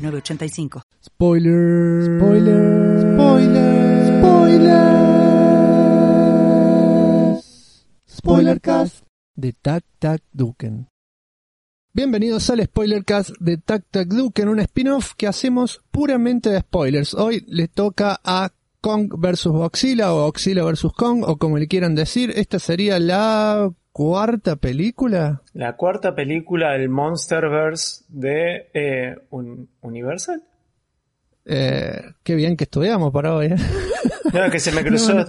906985. Spoiler. Spoiler. Spoiler. Spoiler. Spoilercast. De Tac Tac Duken. Bienvenidos al Spoilercast de Tac Tac Duken, un spin-off que hacemos puramente de spoilers. Hoy le toca a Kong vs Godzilla o Godzilla vs Kong o como le quieran decir. Esta sería la cuarta película. La cuarta película del Monsterverse de eh, un- Universal. Eh, qué bien que estudiamos para hoy. ¿eh? No, que se me cruzó. No,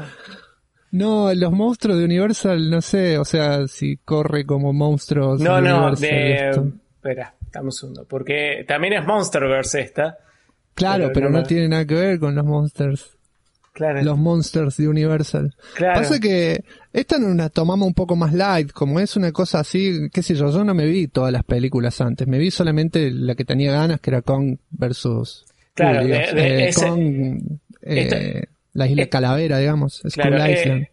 No, los monstruos de Universal, no sé, o sea, si corre como monstruos. No, no, de. Espera, un segundo. Porque también es Monsterverse esta. Claro, pero pero, no no tiene nada que ver con los monsters. Claro. Los monsters de Universal. claro. Pasa que esta nos la tomamos un poco más light, como es una cosa así, qué sé yo, yo no me vi todas las películas antes, me vi solamente la que tenía ganas, que era Kong versus Claro, de- de eh, ese- Kong, eh, Esta- la isla eh, Calavera, digamos, Claro, eh, Island.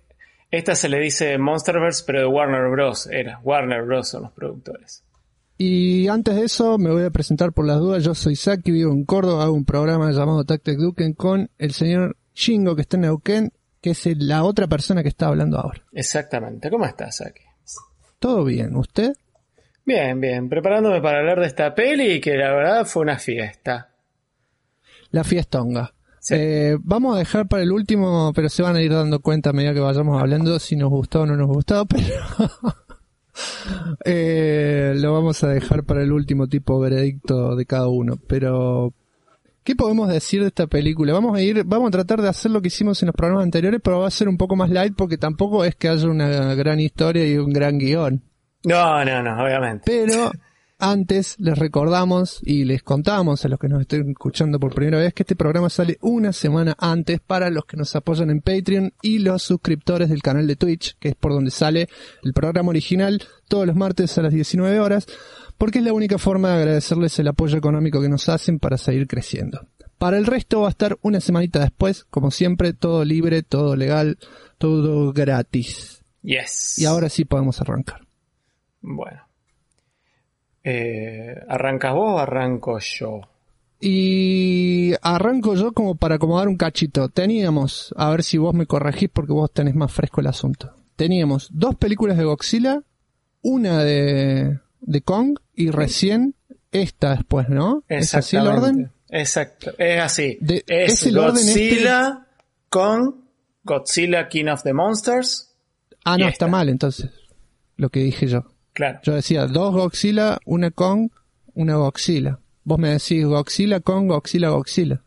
esta se le dice Monsterverse, pero de Warner Bros. Era. Warner Bros. son los productores. Y antes de eso, me voy a presentar por las dudas. Yo soy Saki, vivo en Córdoba, hago un programa llamado Tactic Duken con el señor Shingo que está en Neuquén, que es la otra persona que está hablando ahora. Exactamente. ¿Cómo estás aquí? ¿Todo bien? ¿Usted? Bien, bien. Preparándome para hablar de esta peli que la verdad fue una fiesta. La fiestonga. Sí. Eh, vamos a dejar para el último, pero se van a ir dando cuenta a medida que vayamos hablando si nos gustó o no nos gustó, pero eh, lo vamos a dejar para el último tipo veredicto de cada uno. Pero, ¿qué podemos decir de esta película? Vamos a ir, vamos a tratar de hacer lo que hicimos en los programas anteriores, pero va a ser un poco más light porque tampoco es que haya una gran historia y un gran guion. No, no, no, obviamente. Pero antes les recordamos y les contamos a los que nos estén escuchando por primera vez que este programa sale una semana antes para los que nos apoyan en Patreon y los suscriptores del canal de Twitch, que es por donde sale el programa original todos los martes a las 19 horas, porque es la única forma de agradecerles el apoyo económico que nos hacen para seguir creciendo. Para el resto va a estar una semanita después, como siempre, todo libre, todo legal, todo gratis. Yes. Y ahora sí podemos arrancar. Bueno. Eh, ¿Arrancas vos o arranco yo? Y arranco yo como para acomodar un cachito. Teníamos, a ver si vos me corregís porque vos tenés más fresco el asunto. Teníamos dos películas de Godzilla, una de, de Kong y recién esta después, ¿no? ¿Es así el orden? Exacto. Es así. De- es es el orden este- Godzilla con Godzilla King of the Monsters. Ah, no, está mal entonces. Lo que dije yo. Claro. Yo decía dos Godzilla, una Kong, una Godzilla. Vos me decís Godzilla, Kong, Godzilla, Godzilla.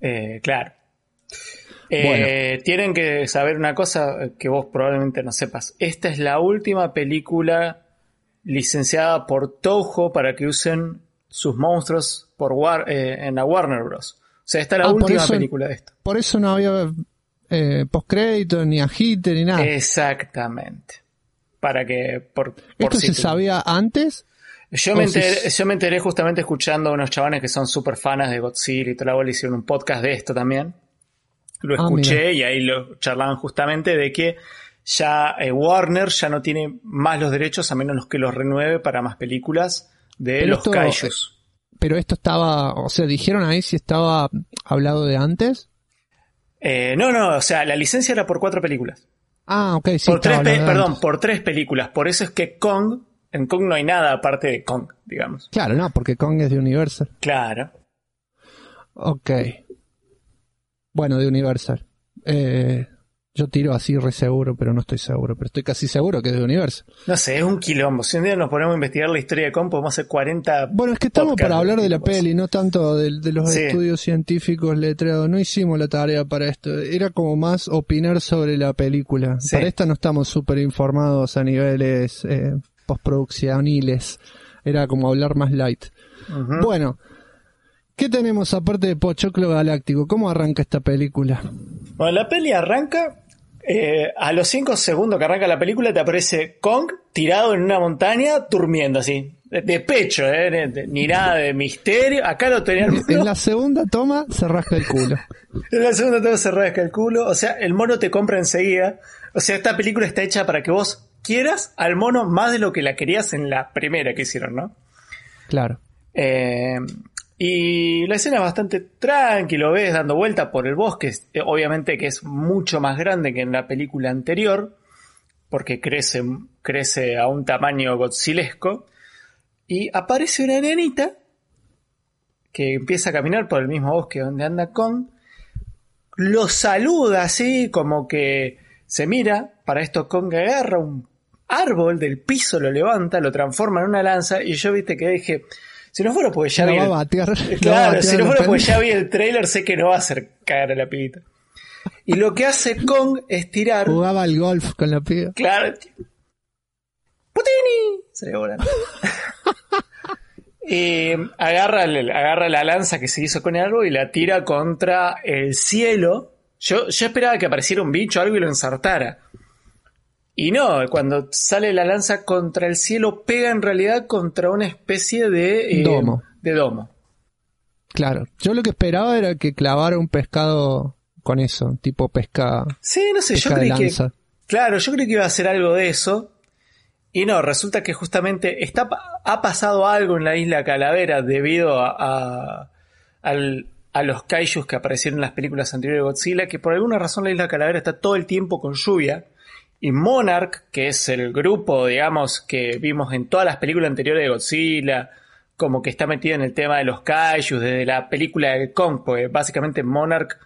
Eh, claro. Eh, Tienen que saber una cosa que vos probablemente no sepas. Esta es la última película licenciada por Toho para que usen sus monstruos por War- eh, en la Warner Bros. O sea, esta es la Ah, última eso- película de esto. Por eso no había eh, postcrédito, ni agite, ni nada. Exactamente. Para que por, por ¿Esto se tú- sabía antes? Yo me, enteré, yo me enteré justamente escuchando a unos chavales que son súper fanas de Godzilla y toda la hicieron un podcast de esto también. Lo Ah, escuché y ahí lo charlaban justamente de que ya eh, Warner ya no tiene más los derechos a menos que los renueve para más películas de Pero los esto- kaijus. Pero esto estaba, o sea, dijeron ahí si estaba hablado de antes. Eh, no, no, o sea, la licencia era por cuatro películas. Ah, ok, sí. por tres perdón, por tres películas. Por eso es que Kong, en Kong no hay nada aparte de Kong, digamos. Claro, no, porque Kong es de Universal. Claro. Ok. Bueno, de Universal. Eh, yo tiro así re seguro, pero no estoy seguro. Pero estoy casi seguro que es de Universal. No sé, es un quilombo. Si un día nos ponemos a investigar la historia de Kong, podemos hacer 40 Bueno, es que estamos para hablar de la peli, no tanto de, de los Sí. estudios científicos letrados. No hicimos la tarea para esto. Era como más opinar sobre la película. Sí. Para esta no estamos súper informados a niveles eh, postproduccioniles. Era como hablar más light. Bueno, ¿Qué tenemos aparte de Pochoclo Galáctico? ¿Cómo arranca esta película? Bueno, la peli arranca. Eh, a los 5 segundos que arranca la película te aparece Kong tirado en una montaña durmiendo así. De, de pecho, ¿eh? de- de- ni nada de misterio. Acá lo tenía el En la segunda toma se rasca el culo. En la segunda te se rasca el culo. O sea, el mono te compra enseguida. O sea, esta película está hecha para que vos quieras al mono más de lo que la querías en la primera que hicieron, ¿no? Claro. Eh, y la escena es bastante tranqui, lo ves dando vuelta por el bosque. eh, Obviamente que es mucho más grande que en la película anterior, porque crece, crece a un tamaño godzilesco. Y aparece una nenita que empieza a caminar por el mismo bosque donde anda Kong. Lo saluda así, como que se mira. Para esto Kong agarra un árbol del piso, lo levanta, lo transforma en una lanza. Y yo viste que dije, si no fuera porque ya vi va el- batear. Claro, si no fuera porque ya vi el trailer, sé que no va a hacer cagar a la pibita. Y lo que hace Kong es tirar. Jugaba al golf con la piba. Claro. ¡Putini! Se le volando. y agarra, agarra la lanza que se hizo con el árbol y la tira contra el cielo. Yo, yo esperaba que apareciera un bicho o algo y lo ensartara. Y no, cuando sale la lanza contra el cielo, pega en realidad contra una especie de eh, Domo. De domo. Claro. Yo lo que esperaba era que clavara un pescado con eso, tipo pesca, Sí, no sé, yo creí que. Claro, yo creí que iba a ser algo de eso. Y no, resulta que justamente está, ha pasado algo en la isla Calavera debido a, a, al- a los kaijus que aparecieron en las películas anteriores de Godzilla, que por alguna razón la isla Calavera está todo el tiempo con lluvia. Y Monarch, que es el grupo, digamos, que vimos en todas las películas anteriores de Godzilla, como que está metido en el tema de los kaijus desde la película de Kong, porque básicamente Monarch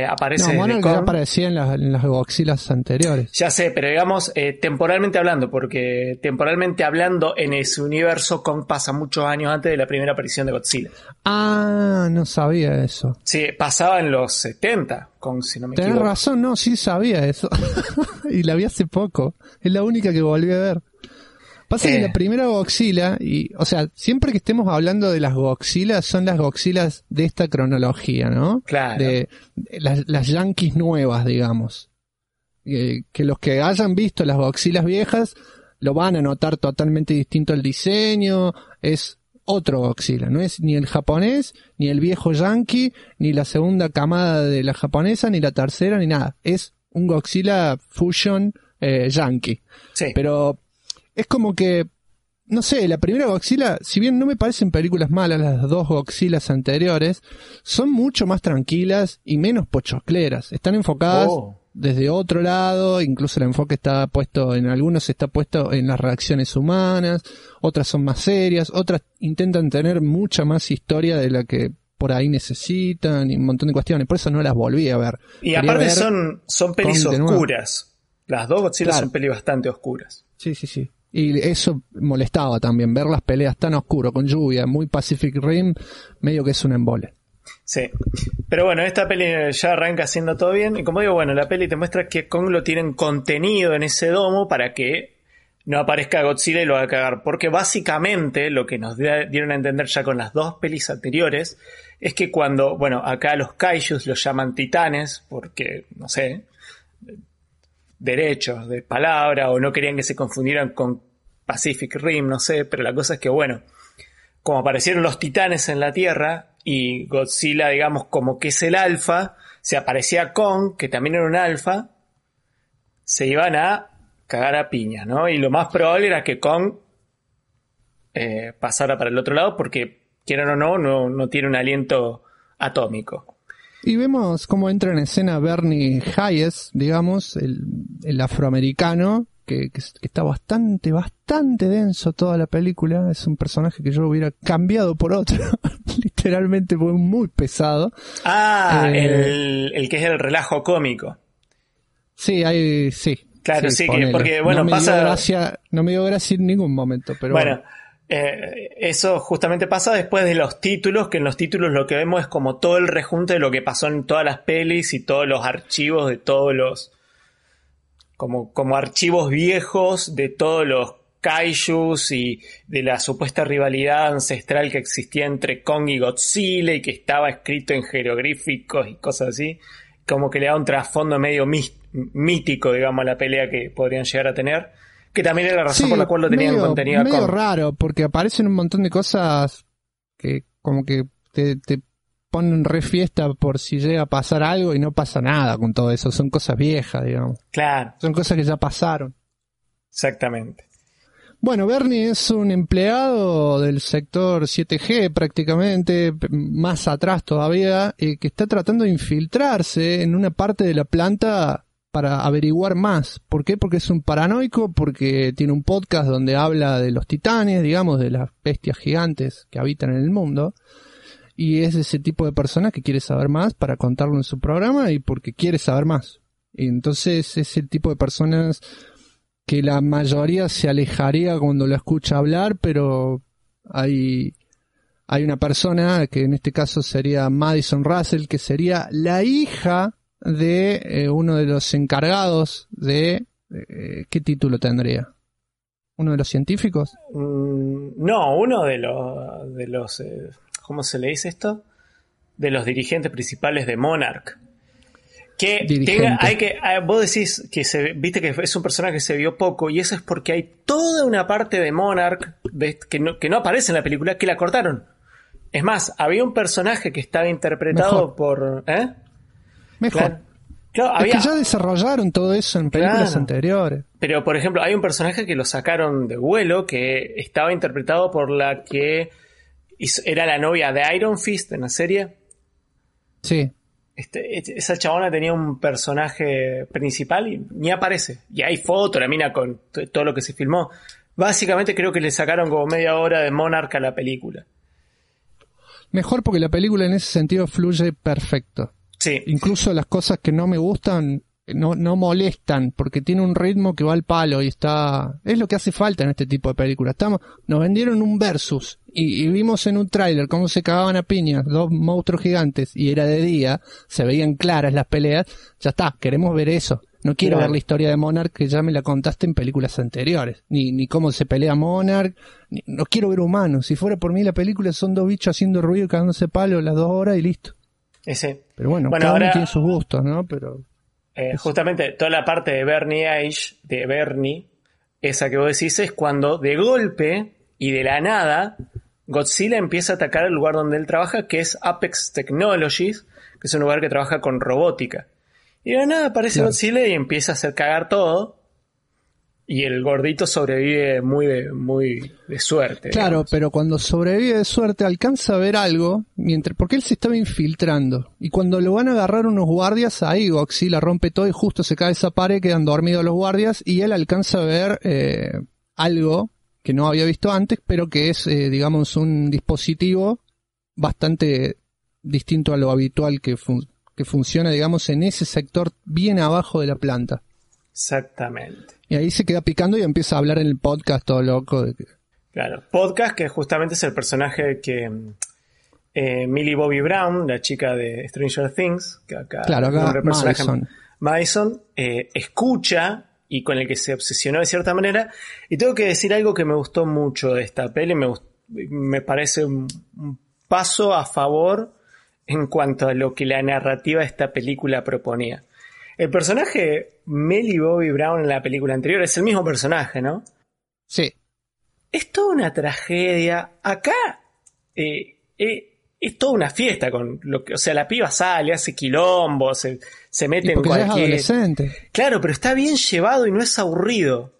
eh, aparece No, Monarch ya aparecía en las, en las Godzillas anteriores. Ya sé, pero digamos, eh, temporalmente hablando, porque temporalmente hablando en ese universo, Kong pasa muchos años antes de la primera aparición de Godzilla. Ah, no sabía eso. Sí, pasaba en los 70, Kong, si no me Tenés equivoco. razón, no, sí sabía eso. y la vi hace poco. Es la única que volví a ver. Pasa que Eh. la primera Godzilla, y, o sea, siempre que estemos hablando de las Godzillas, son las Godzillas de esta cronología, ¿no? Claro. De, de las, las Yankees nuevas, digamos. Eh, que los que hayan visto las Godzillas viejas lo van a notar totalmente distinto el diseño, es otro Godzilla, no es ni el japonés, ni el viejo yankee, ni la segunda camada de la japonesa, ni la tercera, ni nada. Es un Godzilla Fusion eh, yankee. Sí. Pero es como que, no sé, la primera Godzilla, si bien no me parecen películas malas las dos Godzillas anteriores, son mucho más tranquilas y menos pochocleras. Están enfocadas Oh. desde otro lado, incluso el enfoque está puesto, en algunos está puesto en las reacciones humanas, otras son más serias, otras intentan tener mucha más historia de la que por ahí necesitan y un montón de cuestiones. Por eso no las volví a ver. y Quería aparte ver- son, son pelis oscuras. Las dos Godzilla Claro. son pelis bastante oscuras. Sí, sí, sí. Y eso molestaba también, ver las peleas tan oscuro, con lluvia, muy Pacific Rim, medio que es un embole. Sí. Pero bueno, esta peli ya arranca haciendo todo bien. Y como digo, bueno, la peli te muestra que Kong lo tienen contenido en ese domo para que no aparezca Godzilla y lo haga cagar. Porque básicamente lo que nos dieron a entender ya con las dos pelis anteriores es que cuando, bueno, acá los kaijus los llaman titanes porque, no sé, derechos de palabra o no querían que se confundieran con Pacific Rim, no sé, pero la cosa es que, bueno, como aparecieron los titanes en la Tierra y Godzilla, digamos, como que es el alfa, se aparecía Kong, que también era un alfa, se iban a cagar a piña, ¿no? Y lo más probable era que Kong eh, pasara para el otro lado porque, quieran o no, no, no tiene un aliento atómico. Y vemos cómo entra en escena Bernie Hayes, digamos, el, el afroamericano, que, que, que está bastante, bastante denso toda la película. Es un personaje que yo hubiera cambiado por otro. Literalmente fue muy pesado. Ah, Eh, el, el que es el relajo cómico. Sí, hay, sí. Claro, sí, que- porque, bueno, no me pasa- Dio gracia, no me dio gracia en ningún momento, pero Bueno, eh, eso justamente pasa después de los títulos, que en los títulos lo que vemos es como todo el rejunte de lo que pasó en todas las pelis y todos los archivos de todos los... como, como archivos viejos de todos los kaijus y de la supuesta rivalidad ancestral que existía entre Kong y Godzilla y que estaba escrito en jeroglíficos y cosas así, como que le da un trasfondo medio mítico, digamos, a la pelea que podrían llegar a tener, que también era la razón por la cual lo tenían medio, contenido medio raro, porque aparecen un montón de cosas que como que te, te ponen re fiesta por si llega a pasar algo y no pasa nada con todo eso. Son cosas viejas, digamos. Claro. Son cosas que ya pasaron. Exactamente. Bueno, Bernie es un empleado del sector 7G prácticamente, más atrás todavía, eh, que está tratando de infiltrarse en una parte de la planta para averiguar más. ¿Por qué? Porque es un paranoico, porque tiene un podcast donde habla de los titanes, digamos, de las bestias gigantes que habitan en el mundo. Y es ese tipo de persona que quiere saber más para contarlo en su programa y porque quiere saber más. Y entonces es el tipo de personas que la mayoría se alejaría cuando lo escucha hablar, pero hay, hay una persona que en este caso sería Madison Russell, que sería la hija de eh, uno de los encargados de... Eh, ¿Qué título tendría? ¿Uno de los científicos? Mm, no, uno de los... De los eh, ¿Cómo se le dice esto? De los dirigentes principales de Monarch. Que tenga, hay que, ah, vos decís que se, viste que es un personaje que se vio poco y eso es porque hay toda una parte de Monarch que, no, que no aparece en la película que la cortaron. Es más, había un personaje que estaba interpretado por, ¿eh? Mejor. es que ya desarrollaron todo eso en películas anteriores. Pero, por ejemplo, hay un personaje que lo sacaron de vuelo que estaba interpretado por la que era la novia de Iron Fist en la serie. Sí. Este, este, esa chabona tenía un personaje principal y ni aparece. Y hay foto, la mina con todo lo que se filmó. Básicamente creo que le sacaron como media hora de Monarch a la película. Mejor porque la película en ese sentido fluye perfecto. Sí. Incluso las cosas que no me gustan no, no molestan porque tiene un ritmo que va al palo y está es lo que hace falta en este tipo de películas. Estamos nos vendieron un versus y, vimos en un tráiler cómo se cagaban a piñas dos monstruos gigantes y era de día se veían claras las peleas ya está queremos ver eso. No quiero ver la historia de Monarch que ya me la contaste en películas anteriores ni, ni cómo se pelea Monarch no quiero ver humanos si fuera por mí la película son dos bichos haciendo ruido y cagándose palo las dos horas y listo ese pero bueno, cada uno tiene sus gustos no pero eh, justamente toda la parte de Bernie Age, de Bernie, esa que vos decís, es cuando de golpe y de la nada Godzilla empieza a atacar el lugar donde él trabaja, que es Apex Technologies, que es un lugar que trabaja con robótica. Y de la nada aparece Godzilla y empieza a hacer cagar todo. Y el gordito sobrevive muy de, muy de suerte. Claro, pero cuando sobrevive de suerte alcanza a ver algo, mientras, porque él se estaba infiltrando. Y cuando lo van a agarrar unos guardias, ahí Godzilla rompe todo y justo se cae esa pared, quedan dormidos los guardias y él alcanza a ver eh, algo que no había visto antes, pero que es, eh, digamos, un dispositivo bastante distinto a lo habitual que, que funciona, digamos, en ese sector bien abajo de la planta. Exactamente. Y ahí se queda picando y empieza a hablar en el podcast todo loco. De que... Claro, podcast que justamente es el personaje que eh, Millie Bobby Brown, la chica de Stranger Things, que acá, claro, acá Madison, Madison eh, escucha y con el que se obsesionó de cierta manera. Y tengo que decir algo que me gustó mucho de esta peli, me, me parece un, un paso a favor en cuanto a lo que la narrativa de esta película proponía. El personaje Melly Bobby Brown en la película anterior es el mismo personaje, ¿no? Sí. Es toda una tragedia. Acá eh, eh, es toda una fiesta con lo que, o sea, la piba sale, hace quilombo, se, se mete en cualquier. adolescente. Claro, pero está bien llevado y no es aburrido.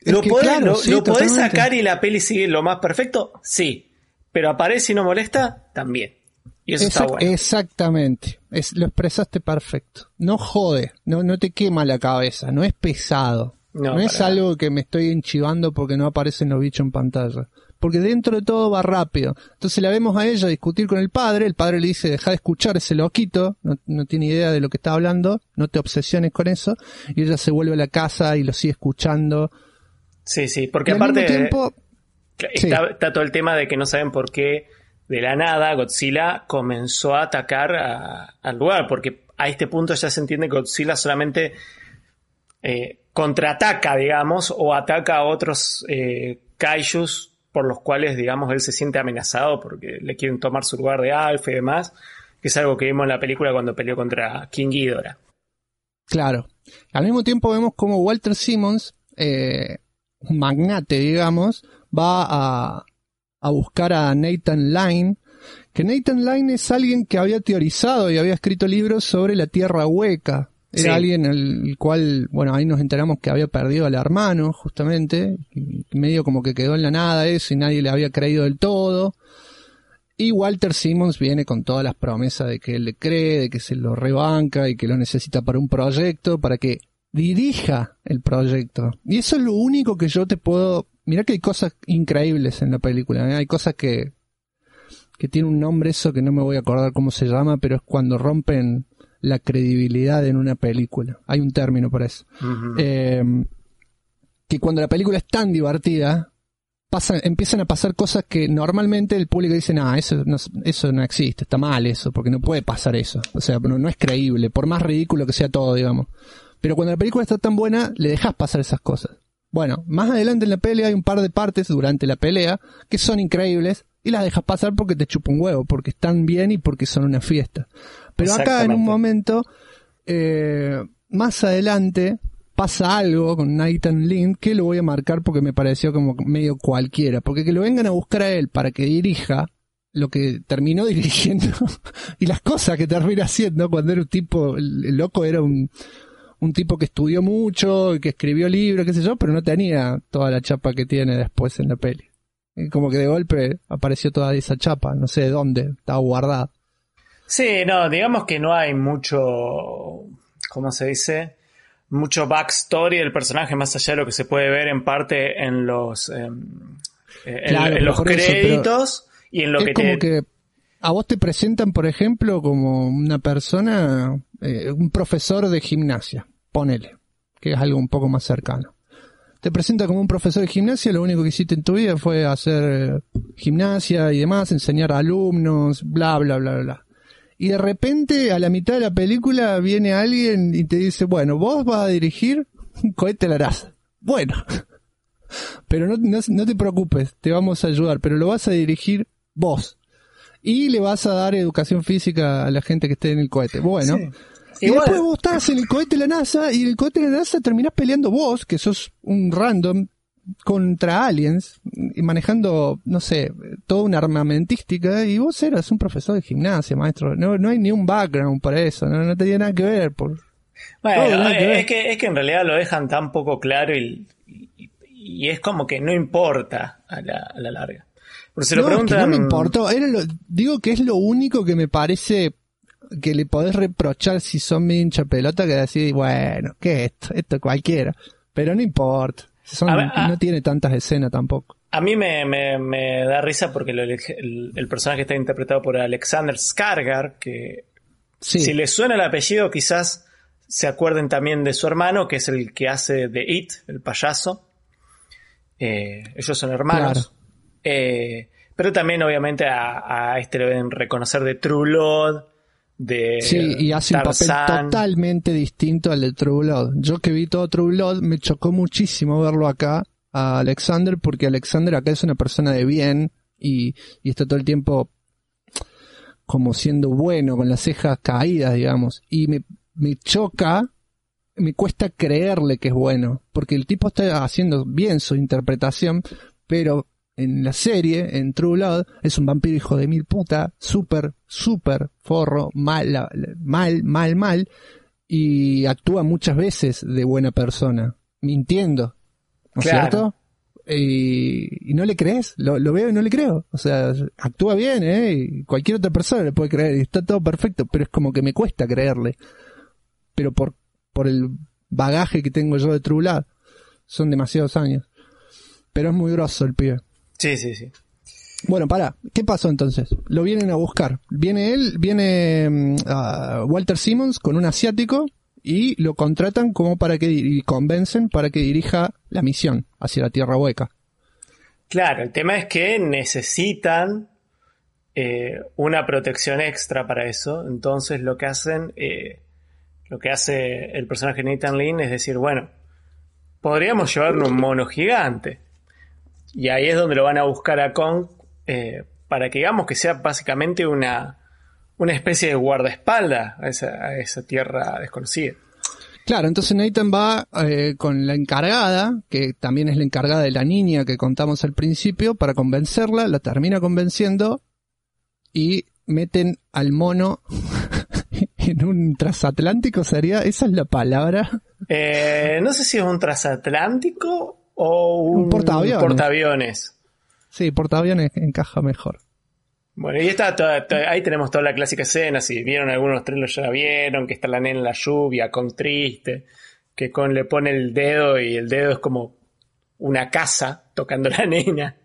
lo podés, sacar y la peli sigue lo más perfecto, sí. Pero aparece y no molesta, también. Y eso está bueno. Exactamente. Es, lo expresaste perfecto. No jode, no, no te quema la cabeza, no es pesado. No, es algo que me estoy enchivando porque no aparecen los bichos en pantalla. Porque dentro de todo va rápido. Entonces la vemos a ella discutir con el padre. El padre le dice, deja de escuchar ese loquito. No, no tiene idea de lo que está hablando. No te obsesiones con eso. Y ella se vuelve a la casa y lo sigue escuchando. Sí, sí. Porque aparte... Tiempo, está, está todo el tema de que no saben por qué de la nada Godzilla comenzó a atacar al lugar, porque a este punto ya se entiende que Godzilla solamente eh, contraataca, digamos, o ataca a otros eh, kaijus por los cuales, digamos, él se siente amenazado porque le quieren tomar su lugar de alfa y demás, que es algo que vimos en la película cuando peleó contra King Ghidorah. Claro. Al mismo tiempo vemos como Walter Simmons, eh, un magnate, digamos, va a, a buscar a Nathan Line, que Nathan Line es alguien que había teorizado y había escrito libros sobre la Tierra hueca. Era alguien el cual, bueno, ahí nos enteramos que había perdido al hermano, justamente, y medio como que quedó en la nada eso y nadie le había creído del todo. Y Walter Simmons viene con todas las promesas de que él le cree, de que se lo rebanca y que lo necesita para un proyecto, para que dirija el proyecto. Y eso es lo único que yo te puedo... Mira que hay cosas increíbles en la película, ¿eh? hay cosas que, que tiene un nombre eso que no me voy a acordar cómo se llama, pero es cuando rompen la credibilidad en una película. Hay un término para eso. Eh, que cuando la película es tan divertida, pasa, empiezan a pasar cosas que normalmente el público dice, no, eso no, eso no existe, está mal eso, porque no puede pasar eso. O sea, no, no es creíble, por más ridículo que sea todo, digamos. Pero cuando la película está tan buena, le dejas pasar esas cosas. Bueno, más adelante en la pelea hay un par de partes durante la pelea que son increíbles y las dejas pasar porque te chupa un huevo, porque están bien y porque son una fiesta. Pero acá en un momento, eh, más adelante, pasa algo con Nathan Lind que lo voy a marcar porque me pareció como medio cualquiera. Porque que lo vengan a buscar a él para que dirija lo que terminó dirigiendo y las cosas que termina haciendo cuando era un tipo, el, loco era un, un tipo que estudió mucho, que escribió libros, qué sé yo, pero no tenía toda la chapa que tiene después en la peli. Como que de golpe apareció toda esa chapa, no sé de dónde, estaba guardada. Sí, no, digamos que no hay mucho, ¿cómo se dice? Mucho backstory del personaje, más allá de lo que se puede ver en parte en los, em, en, los créditos y en lo que como que a vos te presentan, por ejemplo, como una persona, eh, un profesor de gimnasia, ponele, que es algo un poco más cercano. Te presenta como un profesor de gimnasia, lo único que hiciste en tu vida fue hacer gimnasia y demás, enseñar a alumnos, bla, bla, bla, bla y de repente a la mitad de la película viene alguien y te dice, bueno, vos vas a dirigir un cohete Laraz. Bueno, pero no, no, te preocupes, te vamos a ayudar, pero lo vas a dirigir vos. Y le vas a dar educación física a la gente que esté en el cohete. Bueno. Y después vos estás en el cohete de la NASA y en el cohete de la NASA terminás peleando vos, que sos un random, contra aliens y manejando, no sé, toda una armamentística y vos eras un profesor de gimnasia, maestro. No, no hay ni un background para eso, no, no tenía nada que ver. Por, bueno, es, que, es que en realidad lo dejan tan poco claro y, y, es como que no importa a la, a la larga. Se lo preguntan... no me importó, Era lo, digo que es lo único que me parece que le podés reprochar si son mi hincha pelota que decir, bueno, ¿qué es esto? Esto cualquiera. Pero no importa no tiene tantas escenas tampoco. A mí me, da risa porque el, personaje está interpretado por Alexander Skargar, que si le suena el apellido quizás se acuerden también de su hermano, que es el que hace de It, el payaso. Eh, ellos son hermanos. Eh, pero también obviamente a, a, este lo deben reconocer de True Sí, y hace un papel totalmente distinto al de True Blood. Yo que vi todo True Blood, me chocó muchísimo verlo acá a Alexander, porque Alexander acá es una persona de bien y, y está todo el tiempo como siendo bueno, con las cejas caídas, digamos. Y me, me choca, me cuesta creerle que es bueno, porque el tipo está haciendo bien su interpretación, pero en la serie, en True Blood, es un vampiro hijo de mil puta, súper, súper forro, mal, mal, mal, mal, y actúa muchas veces de buena persona, mintiendo, ¿no es cierto? Y, no le crees, lo, veo y no le creo. O sea, actúa bien, ¿eh? Y cualquier otra persona le puede creer y está todo perfecto, pero es como que me cuesta creerle. Pero por, por el bagaje que tengo yo de True Blood, son demasiados años. Pero es muy grosso el pibe. Sí, sí, sí. Bueno, para, ¿qué pasó entonces? Lo vienen a buscar. Viene él, viene mm, Walter Simmons con un asiático y lo contratan como para que y convencen para que dirija la misión hacia la Tierra Hueca. Claro, el tema es que necesitan eh, una protección extra para eso. Entonces lo que hacen, eh, lo que hace el personaje Nathan Lynn es decir, bueno, podríamos llevarle un mono gigante. Y ahí es donde lo van a buscar a Kong eh, para que digamos que sea básicamente una, una especie de guardaespaldas a esa, a esa tierra desconocida. Claro, entonces Nathan va eh, con la encargada, que también es la encargada de la niña que contamos al principio, para convencerla, la termina convenciendo y meten al mono en un transatlántico, sería, esa es la palabra. Eh, no sé si es un transatlántico o un, portaaviones. portaaviones. Sí, portaaviones encaja mejor. Bueno, y está ahí tenemos toda la clásica escena, si vieron algunos trailers ya la vieron, que está la nena en la lluvia, con triste, que con le pone el dedo y el dedo es como una casa tocando la nena.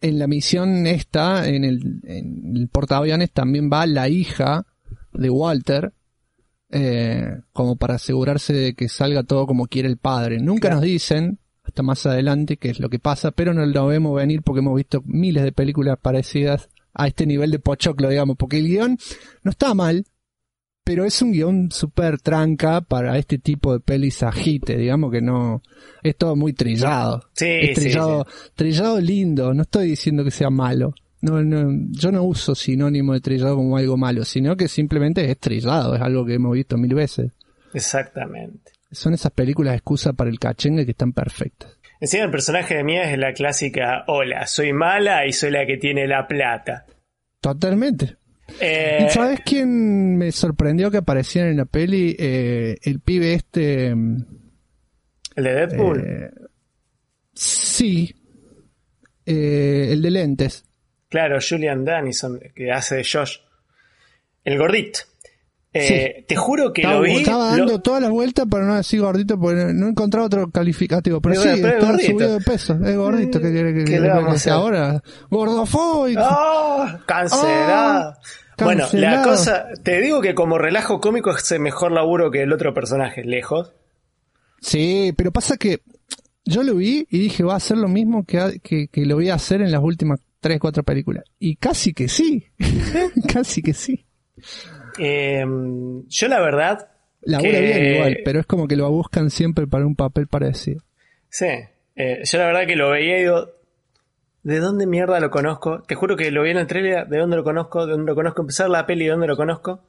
En la misión esta, en el, en el portaaviones, también va la hija de Walter, eh, como para asegurarse de que salga todo como quiere el padre. Nunca nos dicen, hasta más adelante, qué es lo que pasa, pero no lo vemos venir porque hemos visto miles de películas parecidas a este nivel de pochoclo, digamos, porque el guion no está mal, pero es un guion súper tranca para este tipo de pelis agite, digamos que no, es todo muy trillado. Sí, es trillado, trillado lindo, no estoy diciendo que sea malo. No, no, yo no uso sinónimo de trillado como algo malo, sino que simplemente es trillado, es algo que hemos visto mil veces. Exactamente. Son esas películas de excusa para el cachengue que están perfectas. Encima el personaje de Mía es la clásica, hola, soy mala y soy la que tiene la plata. Totalmente. Eh, ¿Y sabes quién me sorprendió que apareciera en la peli? Eh, el pibe este... Mm, ¿El de Deadpool? Eh, sí. el de lentes. Claro, Julian Dennison, que hace de Josh. El gordito. Eh, te juro que lo vi. Estaba dando todas las vueltas para no decir gordito porque no he encontrado otro calificativo. Pero, sí, está subido de peso. Es gordito. ¿Qué quiere que, que, ahora? Gordofóbico. ¡Oh! Cancelado. Bueno, la cosa. Te digo que como relajo cómico es el mejor laburo que el otro personaje, lejos. Sí, pero pasa que yo lo vi y dije, va a hacer lo mismo que, que, que lo voy a hacer en las últimas 3, 4 películas. Y casi que sí. casi que sí. Eh, yo la verdad... La que... bien igual, pero es como que lo buscan siempre para un papel parecido. Sí, eh, yo la verdad que lo veía y digo, ¿de dónde mierda lo conozco? Te juro que lo vi en el trailer, ¿de dónde lo conozco? ¿De dónde lo conozco? Empezar la peli, ¿de dónde lo conozco?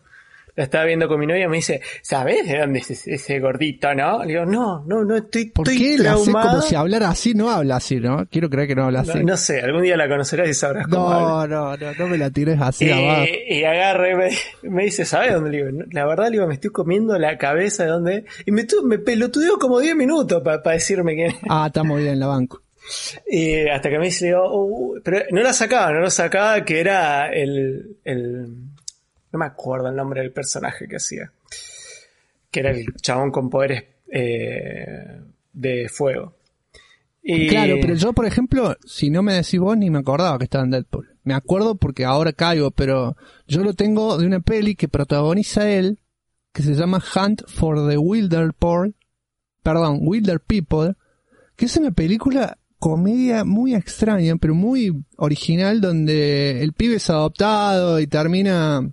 La estaba viendo con mi novia y me dice, ¿sabes de dónde es ese, gordito, no? Le digo, no, no, no estoy, ¿Por qué traumado. como si hablara así? No habla así, ¿no? Quiero creer que no habla así. No, sé, algún día la conocerás y sabrás cómo no, No, no, no me la tires así abajo. Y agarre me, me dice, ¿sabes dónde? Le digo, la verdad, le digo, me estoy comiendo la cabeza de dónde Y me, me pelotudeó como 10 minutos para decirme quién Ah, está muy bien, la banco. Y hasta que me dice, oh, pero no la sacaba, no la sacaba, que era el, el no me acuerdo el nombre del personaje que hacía. Que era el chabón con poderes eh, de fuego. Y... Claro, pero yo, por ejemplo, si no me decís vos, ni me acordaba que estaba en Deadpool. Me acuerdo porque ahora caigo, pero yo lo tengo de una peli que protagoniza él, que se llama Hunt for the Wilder People, perdón, Wilder People, que es una película comedia muy extraña, pero muy original, donde el pibe es adoptado y termina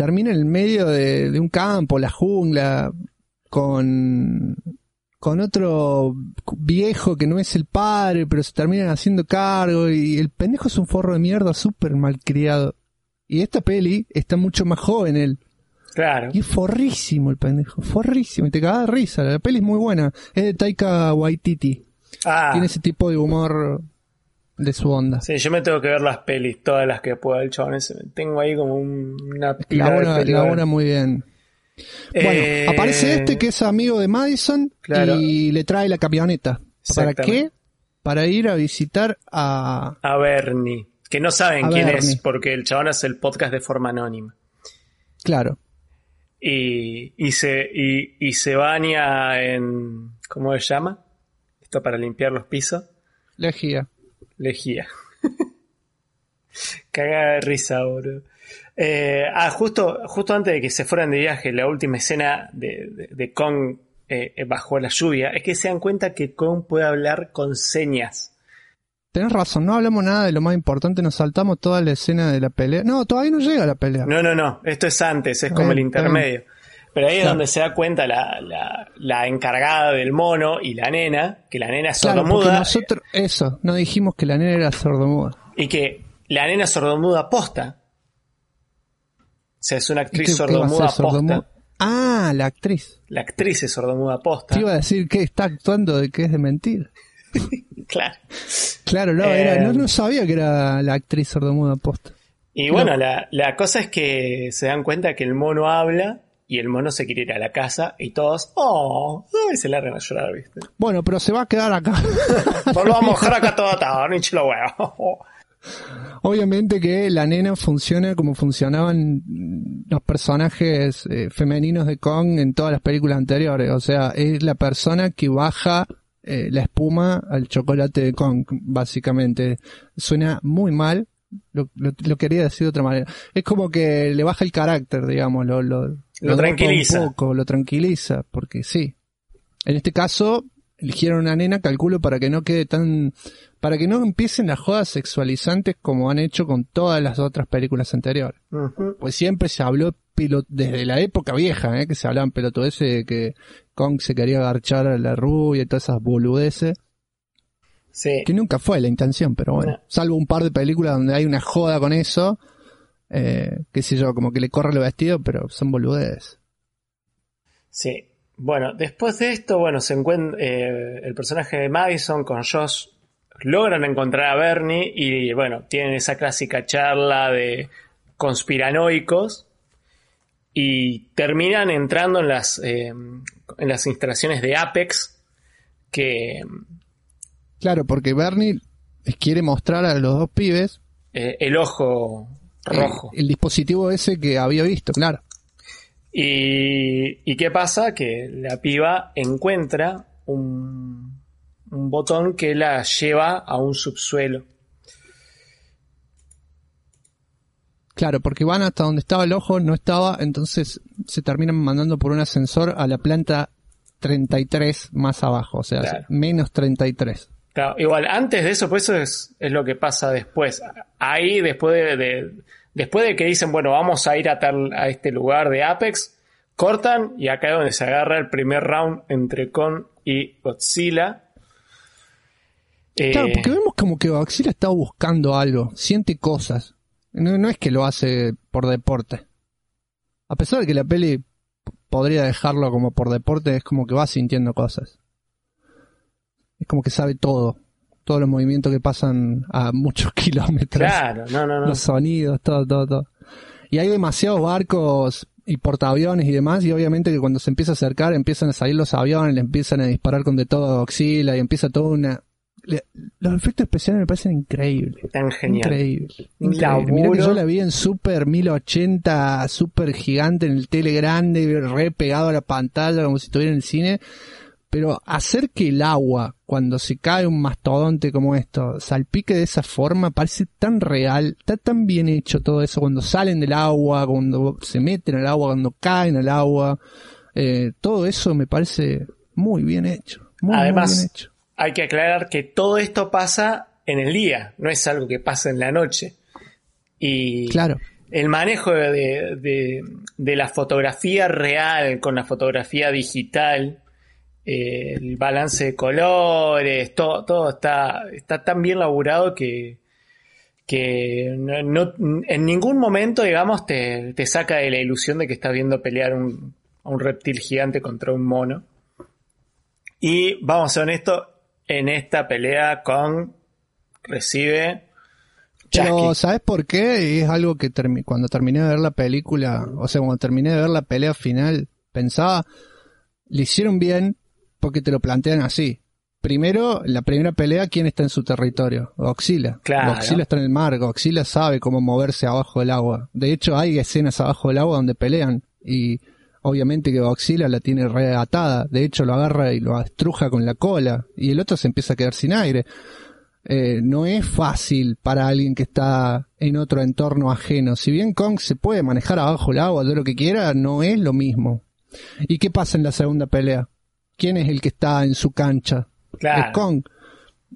termina en el medio de, un campo, la jungla, con, con otro viejo que no es el padre, pero se terminan haciendo cargo y el pendejo es un forro de mierda súper malcriado. Y esta peli está mucho más joven él. Claro. Y es forrísimo el pendejo, forrísimo. Y te cagas de risa. La peli es muy buena. Es de Taika Waititi. Ah. Tiene ese tipo de humor de su onda. Sí, yo me tengo que ver las pelis, todas las que pueda el chabón. Tengo ahí como una pila la una, muy bien. Bueno, eh, aparece este que es amigo de Madison y le trae la camioneta. ¿Para qué? Para ir a visitar a... A Bernie. Que no saben quién es porque el chabón hace el podcast de forma anónima. Claro. Y, y, se, y, y se baña en... ¿Cómo se llama? Esto para limpiar los pisos. Lejía lejía. Caga de risa, boludo. Eh, ah, justo, justo antes de que se fueran de viaje, la última escena de, de, Kong eh, bajo la lluvia, es que se dan cuenta que Kong puede hablar con señas. Tenés razón, no hablamos nada de lo más importante, nos saltamos toda la escena de la pelea. No, todavía no llega la pelea. No, no, no, esto es antes, es como el intermedio. Pero ahí es donde se da cuenta la, la, encargada del mono y la nena, que la nena es sordomuda. nosotros, eso, no dijimos que la nena era sordomuda. Y que la nena sordomuda posta. O sea, es una actriz sordomuda posta. Ah, la actriz. La actriz es sordomuda posta. Te iba a decir que está actuando de que es de mentir. claro. Claro, no, era, no, no, sabía que era la actriz sordomuda posta. Y bueno, la, la cosa es que se dan cuenta que el mono habla y el mono se quiere ir a la casa y todos, oh, y se largan a llorar, ¿viste? Bueno, pero se va a quedar acá. Volvamos a mojar acá todo atado, ni chilo huevo. Obviamente que la nena funciona como funcionaban los personajes eh, femeninos de Kong en todas las películas anteriores. O sea, es la persona que baja eh, la espuma al chocolate de Kong, básicamente. Suena muy mal. Lo, quería decir de otra manera. Es como que le baja el carácter, digamos, lo, lo, lo tranquiliza. Un poco, lo tranquiliza, porque sí. En este caso, eligieron una nena, calculo, para que no quede tan, para que no empiecen las jodas sexualizantes como han hecho con todas las otras películas anteriores. Pues siempre se habló desde la época vieja, ¿eh? que se hablaban pelotudeces de que Kong se quería agarchar a la rubia y todas esas boludeces. Sí. Que nunca fue la intención, pero bueno. Salvo un par de películas donde hay una joda con eso, eh, qué sé yo, como que le corre el vestido, pero son boludeces. Sí. Bueno, después de esto, bueno, se encuentra eh, el personaje de Madison con Josh logran encontrar a Bernie y bueno, tienen esa clásica charla de conspiranoicos y terminan entrando en las, eh, en las instalaciones de Apex que... Claro, porque Bernie quiere mostrar a los dos pibes el ojo rojo. El, dispositivo ese que había visto, claro. Y, qué pasa? Que la piba encuentra un, un botón que la lleva a un subsuelo. Claro, porque van hasta donde estaba el ojo, no estaba, entonces se terminan mandando por un ascensor a la planta 33 más abajo, o sea, menos 33. Claro, igual, antes de eso, pues eso es, es lo que pasa después. Ahí, después de, después de que dicen, bueno, vamos a ir a, tal, a este lugar de Apex, cortan y acá es donde se agarra el primer round entre Kong y Godzilla. Claro, eh, porque vemos como que Godzilla está buscando algo, siente cosas. No, no es que lo hace por deporte. A pesar de que la peli podría dejarlo como por deporte, es como que va sintiendo cosas es como que sabe todo. Todos los movimientos que pasan a muchos kilómetros. Claro, no, no, no. Los sonidos, todo, todo, todo. Y hay demasiados barcos y portaaviones y demás, y obviamente que cuando se empieza a acercar empiezan a salir los aviones, le empiezan a disparar con de todo auxilia y empieza toda una... los efectos especiales me parecen increíbles. Tan genial. Increíble. increíble. Mira que yo la vi en Super 1080, super gigante, en el tele grande, re pegado a la pantalla, como si estuviera en el cine pero hacer que el agua, cuando se cae un mastodonte como esto, salpique de esa forma, parece tan real, está tan bien hecho todo eso, cuando salen del agua, cuando se meten al agua, cuando caen al agua, eh, todo eso me parece muy bien hecho. Muy, Además, bien hecho. hay que aclarar que todo esto pasa en el día, no es algo que pasa en la noche. Y claro. el manejo de, de, de la fotografía real con la fotografía digital, el balance de colores, todo, todo está, está tan bien laburado que, que no, en ningún momento, digamos, te, te, saca de la ilusión de que estás viendo pelear un, a un reptil gigante contra un mono. Y vamos a ser honestos, en esta pelea con recibe pero, ¿sabes por qué? Es algo que cuando terminé de ver la película, o sea, cuando terminé de ver la pelea final, pensaba, le hicieron bien, porque te lo plantean así. Primero, la primera pelea, ¿quién está en su territorio? Godzilla. Claro. Está en el mar, Godzilla sabe cómo moverse abajo del agua. De hecho, hay escenas abajo del agua donde pelean y obviamente que Godzilla la tiene reatada. De hecho, lo agarra y lo estruja con la cola y el otro se empieza a quedar sin aire. Eh, no es fácil para alguien que está en otro entorno ajeno. Si bien Kong se puede manejar abajo del agua, de lo que quiera, no es lo mismo. ¿Y qué pasa en la segunda pelea? Quién es el que está en su cancha. Claro. Es Kong.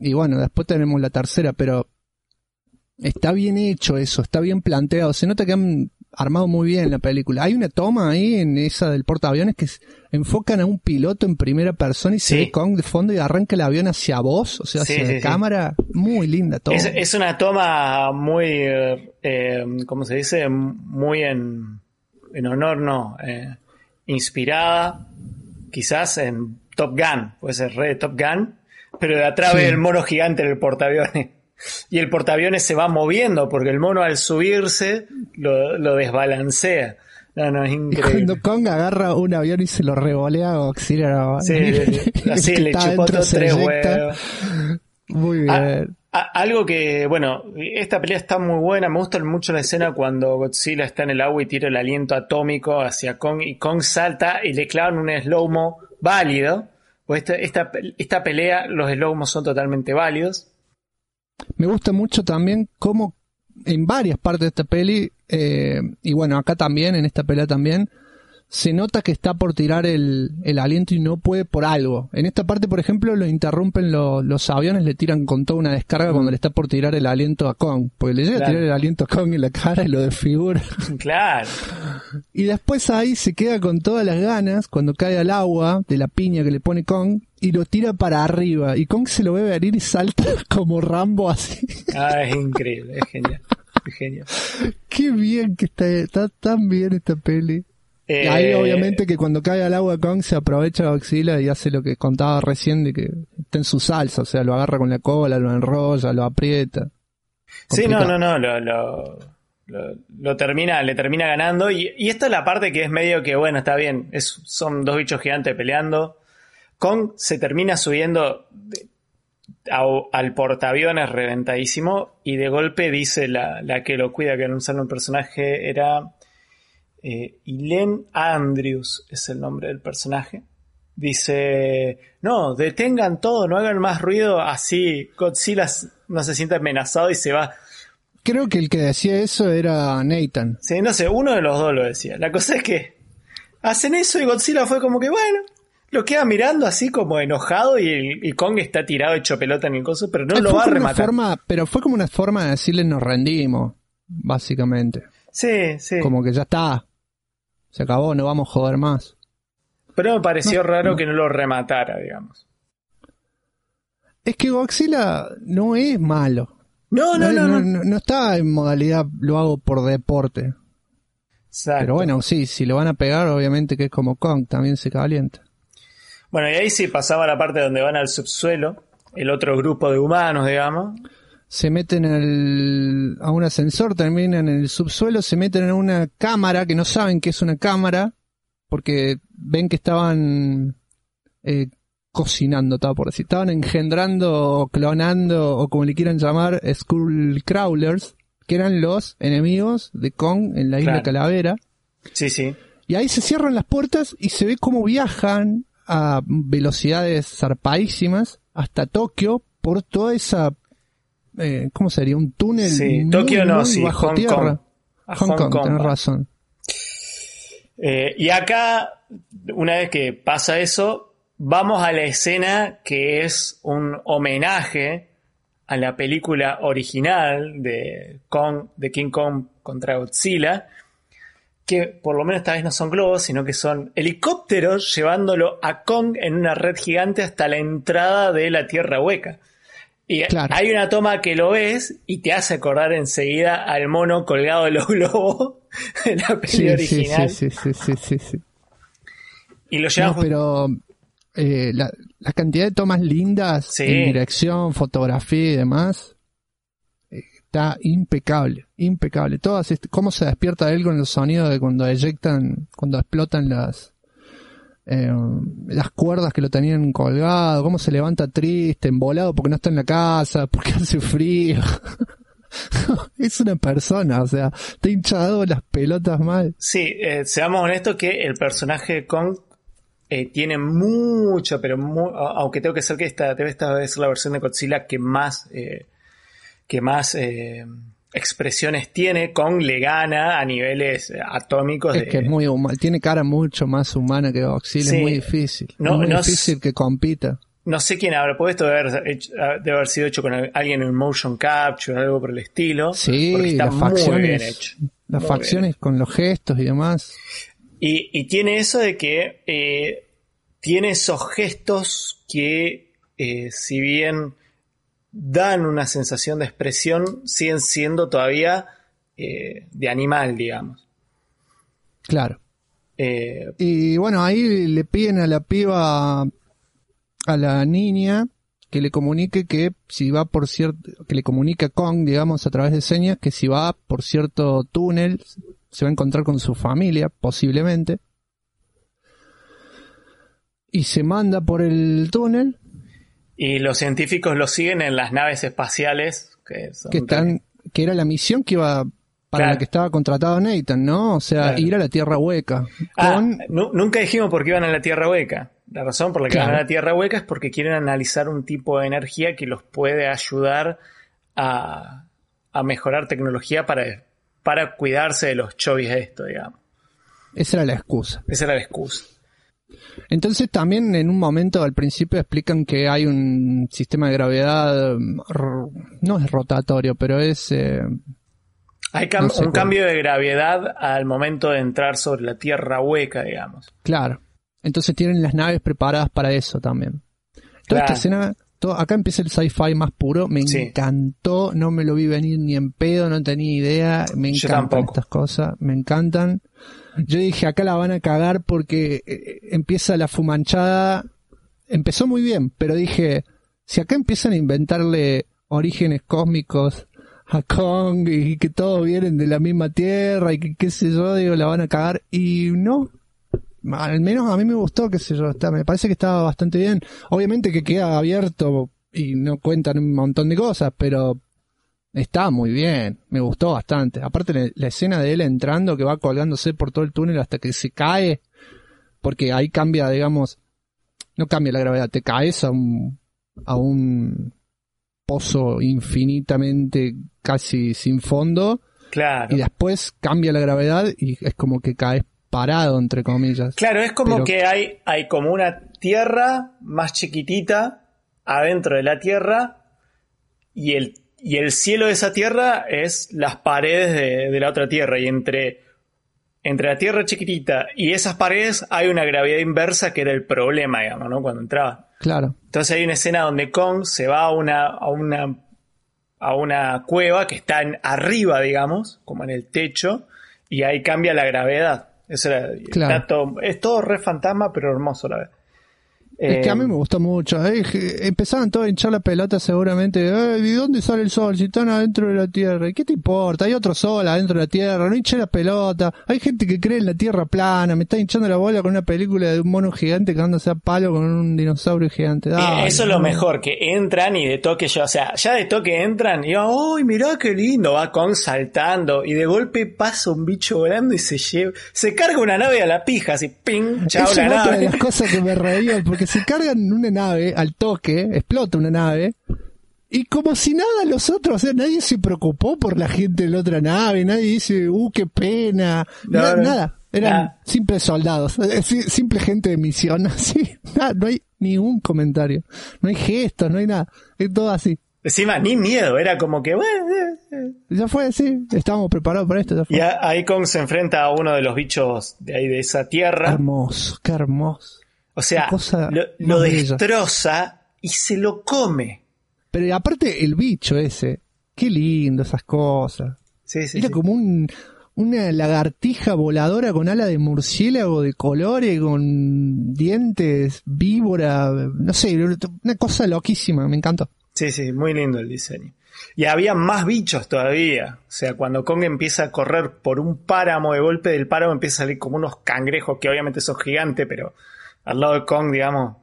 Y bueno, después tenemos la tercera, pero está bien hecho eso, está bien planteado. Se nota que han, armado muy bien la película. Hay una toma ahí en esa del portaaviones que enfocan a un piloto en primera persona y se ve Kong de fondo y arranca el avión hacia vos, o sea, hacia la cámara. Muy linda toma. Es, una toma muy, eh, ¿cómo se dice? Muy en, en honor, no, eh, inspirada, quizás en Top Gun, puede ser re Top Gun, pero de atrás ve el mono gigante en el portaaviones y el portaaviones se va moviendo porque el mono al subirse lo, desbalancea. No, no, es increíble. cuando Kong agarra un avión y se lo revolea a Godzilla. Sí, así le chupó tres huevos. Muy ah, bien. Ah, algo que, bueno, esta pelea está muy buena. Me gusta mucho la escena cuando Godzilla está en el agua y tira el aliento atómico hacia Kong y Kong salta y le clavan un slow-mo válido. Pues esta, esta, esta pelea, los slow son totalmente válidos. Me gusta mucho también cómo en varias partes de esta peli, eh, y bueno, acá también, en esta pelea también, se nota que está por tirar el, aliento y no puede por algo. En esta parte, por ejemplo, lo interrumpen los aviones, le tiran con toda una descarga cuando le está por tirar el aliento a Kong. Porque le llega a tirar el aliento a Kong en la cara y lo desfigura. Claro. y después ahí se queda con todas las ganas cuando cae al agua de la piña que le pone Kong y lo tira para arriba. Y Kong se lo ve venir y salta como Rambo así. Ah, es increíble, es genial. Es genial. Qué bien que está, está tan bien esta peli. Ahí eh, obviamente que cuando cae al agua Kong se aprovecha Godzilla y hace lo que contaba recién de que está en su salsa, o sea, lo agarra con la cola, lo enrolla, lo aprieta. Sí, no, no, no, lo, lo, termina, le termina ganando y, y, esta es la parte que es medio que, bueno, está bien, es, son dos bichos gigantes peleando. Kong se termina subiendo al portaaviones reventadísimo y de golpe dice la, la que lo cuida, que usar un personaje, era eh, Andrews es el nombre del personaje. Dice, no, detengan todo, no hagan más ruido, así Godzilla no se siente amenazado y se va. Creo que el que decía eso era Nathan. Sí, no sé, uno de los dos lo decía. La cosa es que hacen eso y Godzilla fue como que, bueno, lo queda mirando así como enojado y el, Kong está tirado hecho pelota en el coso, pero no lo va a rematar. Forma, pero fue como una forma de decirle nos rendimos, básicamente. Sí, sí. Como que ya está, se acabó, no vamos a joder más. Pero me pareció raro que no lo rematara, digamos. Es que Godzilla no es malo. No, no, no. No, está en modalidad lo hago por deporte. Exacto. Pero bueno, sí, si lo van a pegar, obviamente que es como Kong, también se calienta. Bueno, y ahí sí pasaba la parte donde van al subsuelo, el otro grupo de humanos, digamos se meten a un ascensor, terminan en el subsuelo, se meten en una cámara que no saben que es una cámara, porque ven que estaban eh, cocinando, estaba por decir, estaban engendrando, clonando, o como le quieran llamar, Skull Crawlers, que eran los enemigos de Kong en la isla Calavera. Sí, sí. Y ahí se cierran las puertas y se ve cómo viajan a velocidades zarpadísimas hasta Tokio por toda esa eh, ¿cómo sería? Un túnel sí, Tokio no, sí, bajo Hong tierra. Kong. Hong, Kong, tenés razón. Eh, y acá, una vez que pasa eso, vamos a la escena que es un homenaje a la película original de Kong, de King Kong contra Godzilla, que por lo menos esta vez no son globos, sino que son helicópteros llevándolo a Kong en una red gigante hasta la entrada de la Tierra Hueca. Y hay una toma que lo ves y te hace acordar enseguida al mono colgado de los globos en la peli original. Sí, sí, sí, sí, sí, Y lo llevan. pero eh, la, cantidad de tomas lindas en dirección, fotografía y demás está impecable, impecable. Todas, cómo se despierta él con los sonidos de cuando eyectan, cuando explotan las eh, las cuerdas que lo tenían colgado, cómo se levanta triste, embolado porque no está en la casa, porque hace frío. es una persona, o sea, está hinchado las pelotas mal. Sí, eh, seamos honestos que el personaje de Kong eh, tiene mucho, pero aunque tengo que ser que esta esta ser la versión de Godzilla que más, que más expresiones tiene, Kong le gana a niveles atómicos. Es que es muy tiene cara mucho más humana que Godzilla, es muy difícil. No, es muy difícil que compita. No sé quién habrá puesto, debe haber, debe haber sido hecho con alguien en motion capture o algo por el estilo. Sí, porque está muy bien hecho. Las facciones con los gestos y demás. Y, tiene eso de que eh, tiene esos gestos que, eh, si bien dan una sensación de expresión, siguen siendo todavía eh, de animal, digamos. Claro. y bueno, ahí le piden a la piba, a la niña, que le comunique que si va por cierto, que le comunique a Kong, digamos, a través de señas, que si va por cierto túnel, se va a encontrar con su familia, posiblemente. Y se manda por el túnel. Y los científicos lo siguen en las naves espaciales. Que, están, que era la misión que iba para la que estaba contratado Nathan, ¿no? O sea, ir a la Tierra Hueca. Ah, nunca dijimos por qué iban a la Tierra Hueca. La razón por la que van a la Tierra hueca es porque quieren analizar un tipo de energía que los puede ayudar a, mejorar tecnología para, para cuidarse de los chovis de esto, digamos. Esa era la excusa. Esa era la excusa. Entonces también en un momento al principio explican que hay un sistema de gravedad, no es rotatorio, pero es... Eh, hay un cambio de gravedad al momento de entrar sobre la Tierra hueca, digamos. Claro. Entonces tienen las naves preparadas para eso también. Toda esta escena, acá empieza el sci-fi más puro, me encantó, no me lo vi venir ni en pedo, no tenía idea, me encantan estas cosas, me encantan. Yo dije, acá la van a cagar porque eh, empieza la fumanchada, empezó muy bien, pero dije, si acá empiezan a inventarle orígenes cósmicos a Kong y que todos vienen de la misma tierra y que qué sé yo, digo, la van a cagar y no, al menos a mí me gustó, qué sé yo, está, me parece que estaba bastante bien. Obviamente que queda abierto y no cuentan un montón de cosas, pero está muy bien, me gustó bastante. Aparte la, escena de él entrando, que va colgándose por todo el túnel hasta que se cae, porque ahí cambia, digamos, no cambia la gravedad, te caes a un, a un pozo infinitamente casi sin fondo. Claro. Y después cambia la gravedad y es como que caes parado, entre comillas. Claro, es como que hay, hay como una tierra más chiquitita adentro de la tierra y el, y el cielo de esa tierra es las paredes de, la otra tierra y entre, entre la tierra chiquitita y esas paredes hay una gravedad inversa que era el problema, digamos, ¿no? Cuando entraba. Claro. Entonces hay una escena donde Kong se va a una, a una, a una cueva que está en, arriba, digamos, como en el techo, y ahí cambia la gravedad es todo re fantasma, pero hermoso a la vez. Es que a mí eh, me gustó mucho. Eh, empezaron todos a hinchar la pelota seguramente. ¿De dónde sale el sol? Si están adentro de la Tierra. ¿Y qué te importa? Hay otro sol adentro de la Tierra. No hinché la pelota. Hay gente que cree en la Tierra plana. Me está hinchando la bola con una película de un mono gigante quedándose a palo con un dinosaurio gigante. eso es lo mejor, que entran y de toque ya, o sea, ya de toque entran y ¡ay, mirá qué lindo! Va con saltando y de golpe pasa un bicho volando y se lleva, se carga una nave a la pija, así ¡ping! Chao la nave. De las cosas que me reían porque se cargan una nave al toque, explota una nave, y como si nada los otros, o sea, nadie se preocupó por la gente de la otra nave, nadie dice, uh, qué pena, nada, eran simples soldados, eh, simple gente de misión, así, nada, no hay ningún comentario, no hay gestos, no hay nada, es todo así. Encima, ni miedo, era como que, bueno, eh, eh". ya fue, sí, estábamos preparados para esto. Y ahí Kong se enfrenta a uno de los bichos de ahí de esa tierra. hermoso, qué hermoso. O sea, lo, destroza y se lo come. Pero aparte el bicho ese, qué lindo esas cosas. Sí, sí, Era como un, una lagartija voladora con ala de murciélago de colores, con dientes, víbora, no sé, una cosa loquísima, me encantó. Sí, sí, muy lindo el diseño. Y había más bichos todavía. O sea, cuando Kong empieza a correr por un páramo, de golpe del páramo empieza a salir como unos cangrejos que obviamente son gigantes, pero al lado de Kong, digamos,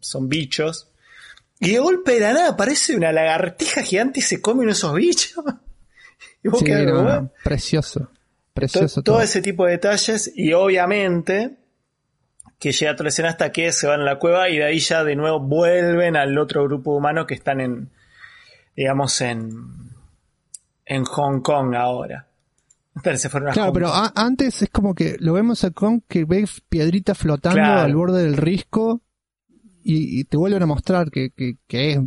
son, bichos. Y de golpe de la nada aparece una lagartija gigante y se come uno de esos bichos. y vos precioso. Precioso todo, ese tipo de detalles y obviamente que llega toda la escena hasta que se van a la cueva y de ahí ya de nuevo vuelven al otro grupo humano que están en, digamos, en, en Hong Kong ahora claro, pero antes es como que lo vemos a Kong que ve piedrita flotando al borde del risco y, te vuelven a mostrar que, es,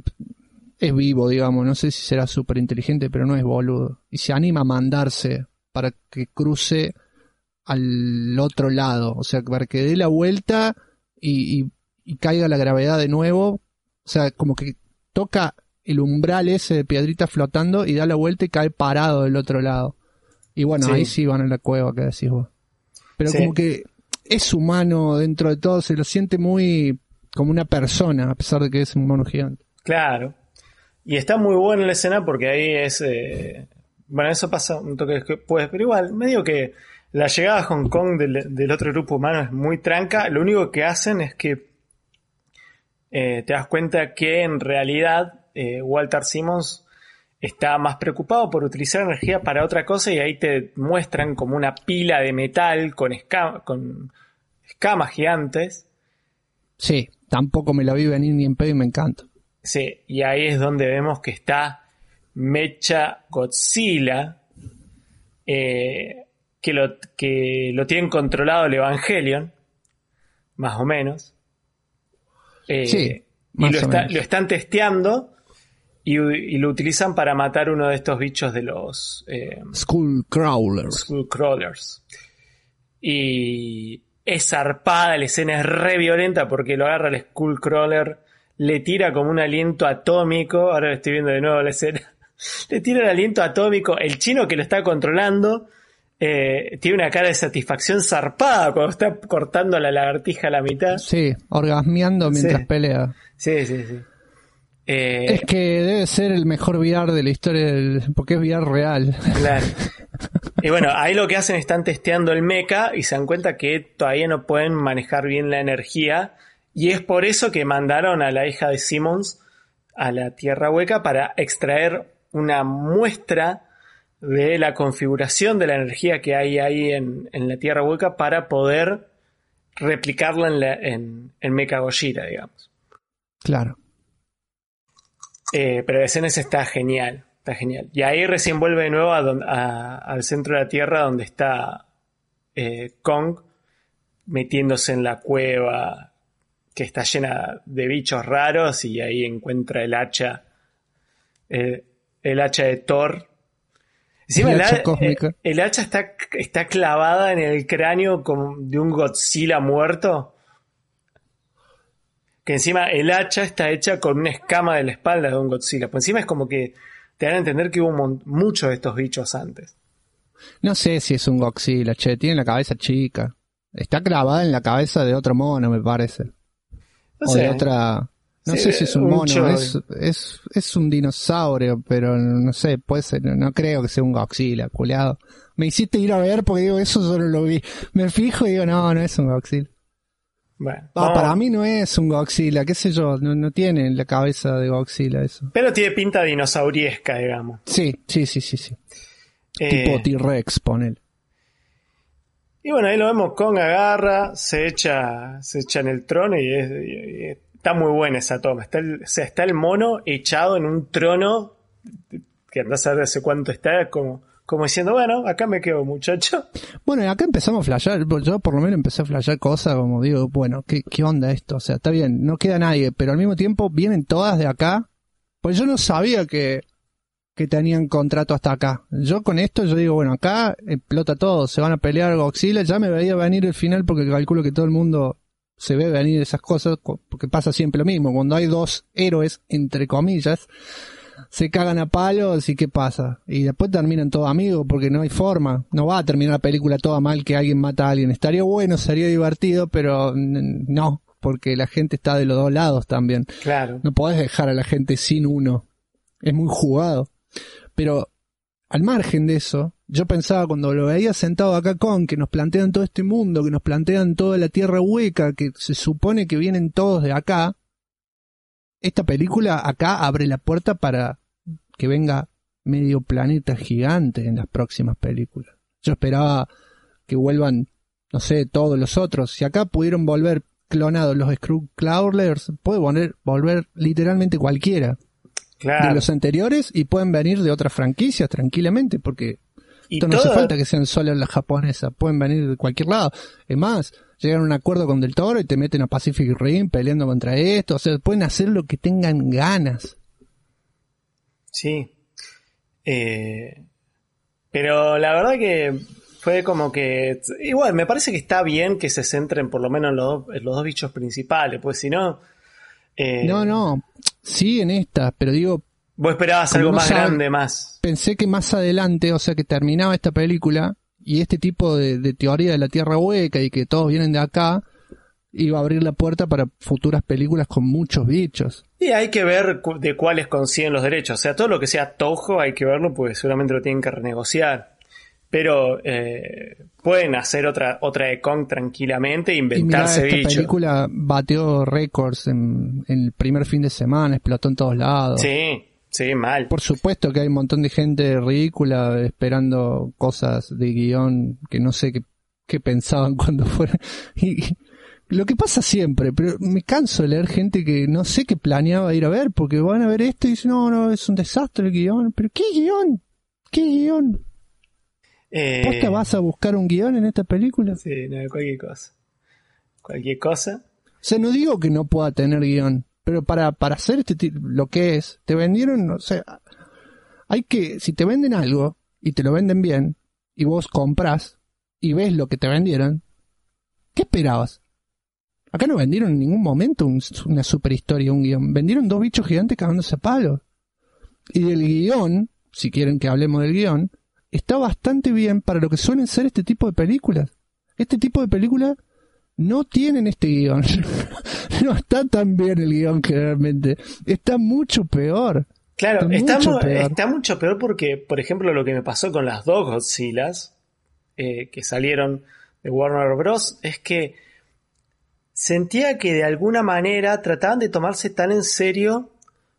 es, vivo, digamos. No sé si será súper inteligente, pero no es boludo. Y se anima a mandarse para que cruce al otro lado, o sea, para que dé la vuelta y, y caiga la gravedad de nuevo, o sea, como que toca el umbral ese de piedrita flotando y da la vuelta y cae parado del otro lado. Y bueno, ahí sí van a la cueva, que decís vos. Pero como que es humano dentro de todo, se lo siente muy como una persona, a pesar de que es un mono gigante. Claro. Y está muy buena la escena porque ahí es... Eh, bueno, eso pasa un toque después, pero igual, medio que la llegada a Hong Kong del, otro grupo humano es muy tranca. Lo único que hacen es que eh, te das cuenta que en realidad eh, Walter Simmons está más preocupado por utilizar energía para otra cosa y ahí te muestran como una pila de metal con, con escamas gigantes. Sí, tampoco me la vi venir ni en pedo y me encanta. Sí, y ahí es donde vemos que está Mecha Godzilla, eh, que, lo, que lo tienen controlado el Evangelion, más o menos. Eh, sí, y lo, lo, están testeando y, lo utilizan para matar uno de estos bichos de los... Eh, Skull Crawlers. Skull Crawlers. Y es zarpada, la escena es re violenta porque lo agarra el Skull Crawler, le tira como un aliento atómico, ahora lo estoy viendo de nuevo la escena, le tira el aliento atómico, el chino que lo está controlando eh, tiene una cara de satisfacción zarpada cuando está cortando la lagartija a la mitad. Sí, orgasmeando mientras pelea. Sí, sí, sí. Eh, es que debe ser el mejor VR de la historia, del, porque es VR real. Claro. Y bueno, ahí lo que hacen están testeando el mecha y se dan cuenta que todavía no pueden manejar bien la energía. Y es por eso que mandaron a la hija de Simmons a la Tierra Hueca para extraer una muestra de la configuración de la energía que hay ahí en, la Tierra Hueca para poder replicarla en, la, en, en Mecha digamos. Claro. Eh, pero escena está genial, está genial. Y ahí recién vuelve de nuevo al centro de la Tierra donde está eh, Kong metiéndose en la cueva que está llena de bichos raros y ahí encuentra el hacha, el hacha de Thor. Encima el, hacha, el, hacha está, está clavada en el cráneo de un Godzilla muerto que encima el hacha está hecha con una escama de la espalda de un Godzilla. Pues encima es como que te dan a entender que hubo muchos de estos bichos antes. No sé si es un Godzilla, che, tiene la cabeza chica. Está clavada en la cabeza de otro mono, me parece. No o de otra... No sé si es un, mono, es, es, un dinosaurio, pero no sé, puede ser, no creo que sea un Godzilla, culeado. Me hiciste ir a ver porque digo, eso solo lo vi. Me fijo y digo, no, no es un Godzilla. Bueno, para mí no es un Godzilla, qué sé yo, no, tiene la cabeza de Godzilla eso. Pero tiene pinta dinosauriesca, digamos. Sí, sí, sí, sí, sí. Eh, tipo T-Rex, ponele. Y bueno, ahí lo vemos, Kong agarra, se echa, se echa en el trono y, está muy buena esa toma. Está el, o sea, está el mono echado en un trono que andás a ver hace cuánto está, como como diciendo, bueno, acá me quedo, muchacho. Bueno, acá empezamos a flashear, yo por lo menos empecé a flashear cosas como digo, bueno, ¿qué, ¿qué onda esto? O sea, está bien, no queda nadie, pero al mismo tiempo vienen todas de acá. Pues yo no sabía que, que tenían contrato hasta acá. Yo con esto, yo digo, bueno, acá explota todo, se van a pelear Godzilla, ya me veía venir el final porque calculo que todo el mundo se ve venir esas cosas, porque pasa siempre lo mismo, cuando hay dos héroes, entre comillas, se cagan a palos y qué pasa. Y después terminan todos amigos porque no hay forma. No va a terminar la película toda mal que alguien mata a alguien. Estaría bueno, sería divertido, pero no, porque la gente está de los dos lados también. Claro. No podés dejar a la gente sin uno. Es muy jugado. Pero al margen de eso, yo pensaba cuando lo veía sentado acá con, que nos plantean todo este mundo, que nos plantean toda la tierra hueca, que se supone que vienen todos de acá, esta película acá abre la puerta para que venga medio planeta gigante en las próximas películas. Yo esperaba que vuelvan, no sé, todos los otros. Si acá pudieron volver clonados los Cloudlers, puede volver, volver literalmente cualquiera de los anteriores y pueden venir de otras franquicias tranquilamente porque esto no hace falta que sean solo las japonesas, pueden venir de cualquier lado. Es más, llegan a un acuerdo con Del Toro y te meten a Pacific Rim peleando contra esto. O sea, pueden hacer lo que tengan ganas. Sí. Eh, Pero la verdad que fue como que. Igual, me parece que está bien que se centren por lo menos en los, dos, los dos bichos principales, pues si no. Eh, no, no. Sí, en esta, pero digo. Vos esperabas algo más grande, más. Pensé que más adelante, o sea, que terminaba esta película y este tipo de, teoría de la tierra hueca y que todos vienen de acá iba a abrir la puerta para futuras películas con muchos bichos. Y hay que ver de cuáles consiguen los derechos. O sea, todo lo que sea Tojo hay que verlo porque seguramente lo tienen que renegociar. Pero eh, pueden hacer otra, otra de Kong tranquilamente e inventarse y esta película bateó récords en, en, el primer fin de semana, explotó en todos lados. Sí, sí, mal. Por supuesto que hay un montón de gente ridícula esperando cosas de guion que no sé qué, qué pensaban cuando fueron. Y, lo que pasa siempre, pero me canso de leer gente que no sé qué planeaba ir a ver, porque van a ver esto y dicen, no, no, es un desastre el guion. Pero ¿qué guion? ¿Qué guion? Eh, ¿Vos te vas a buscar un guion en esta película? Sí, no, cualquier cosa. Cualquier cosa. O sea, no digo que no pueda tener guion, pero para, para hacer este lo que es, te vendieron, o sea, hay que, si te venden algo y te lo venden bien, y vos compras y ves lo que te vendieron, ¿qué esperabas? Acá no vendieron en ningún momento una super historia, un guion. Vendieron dos bichos gigantes cagándose a palos. Y del guion, si quieren que hablemos del guion, está bastante bien para lo que suelen ser este tipo de películas. Este tipo de películas no tienen este guion. no está tan bien el guion generalmente. Está mucho peor. Claro, está, mucho, peor. está mucho peor porque, por ejemplo, lo que me pasó con las dos Godzillas eh, que salieron de Warner Bros. es que sentía que de alguna manera trataban de tomarse tan en serio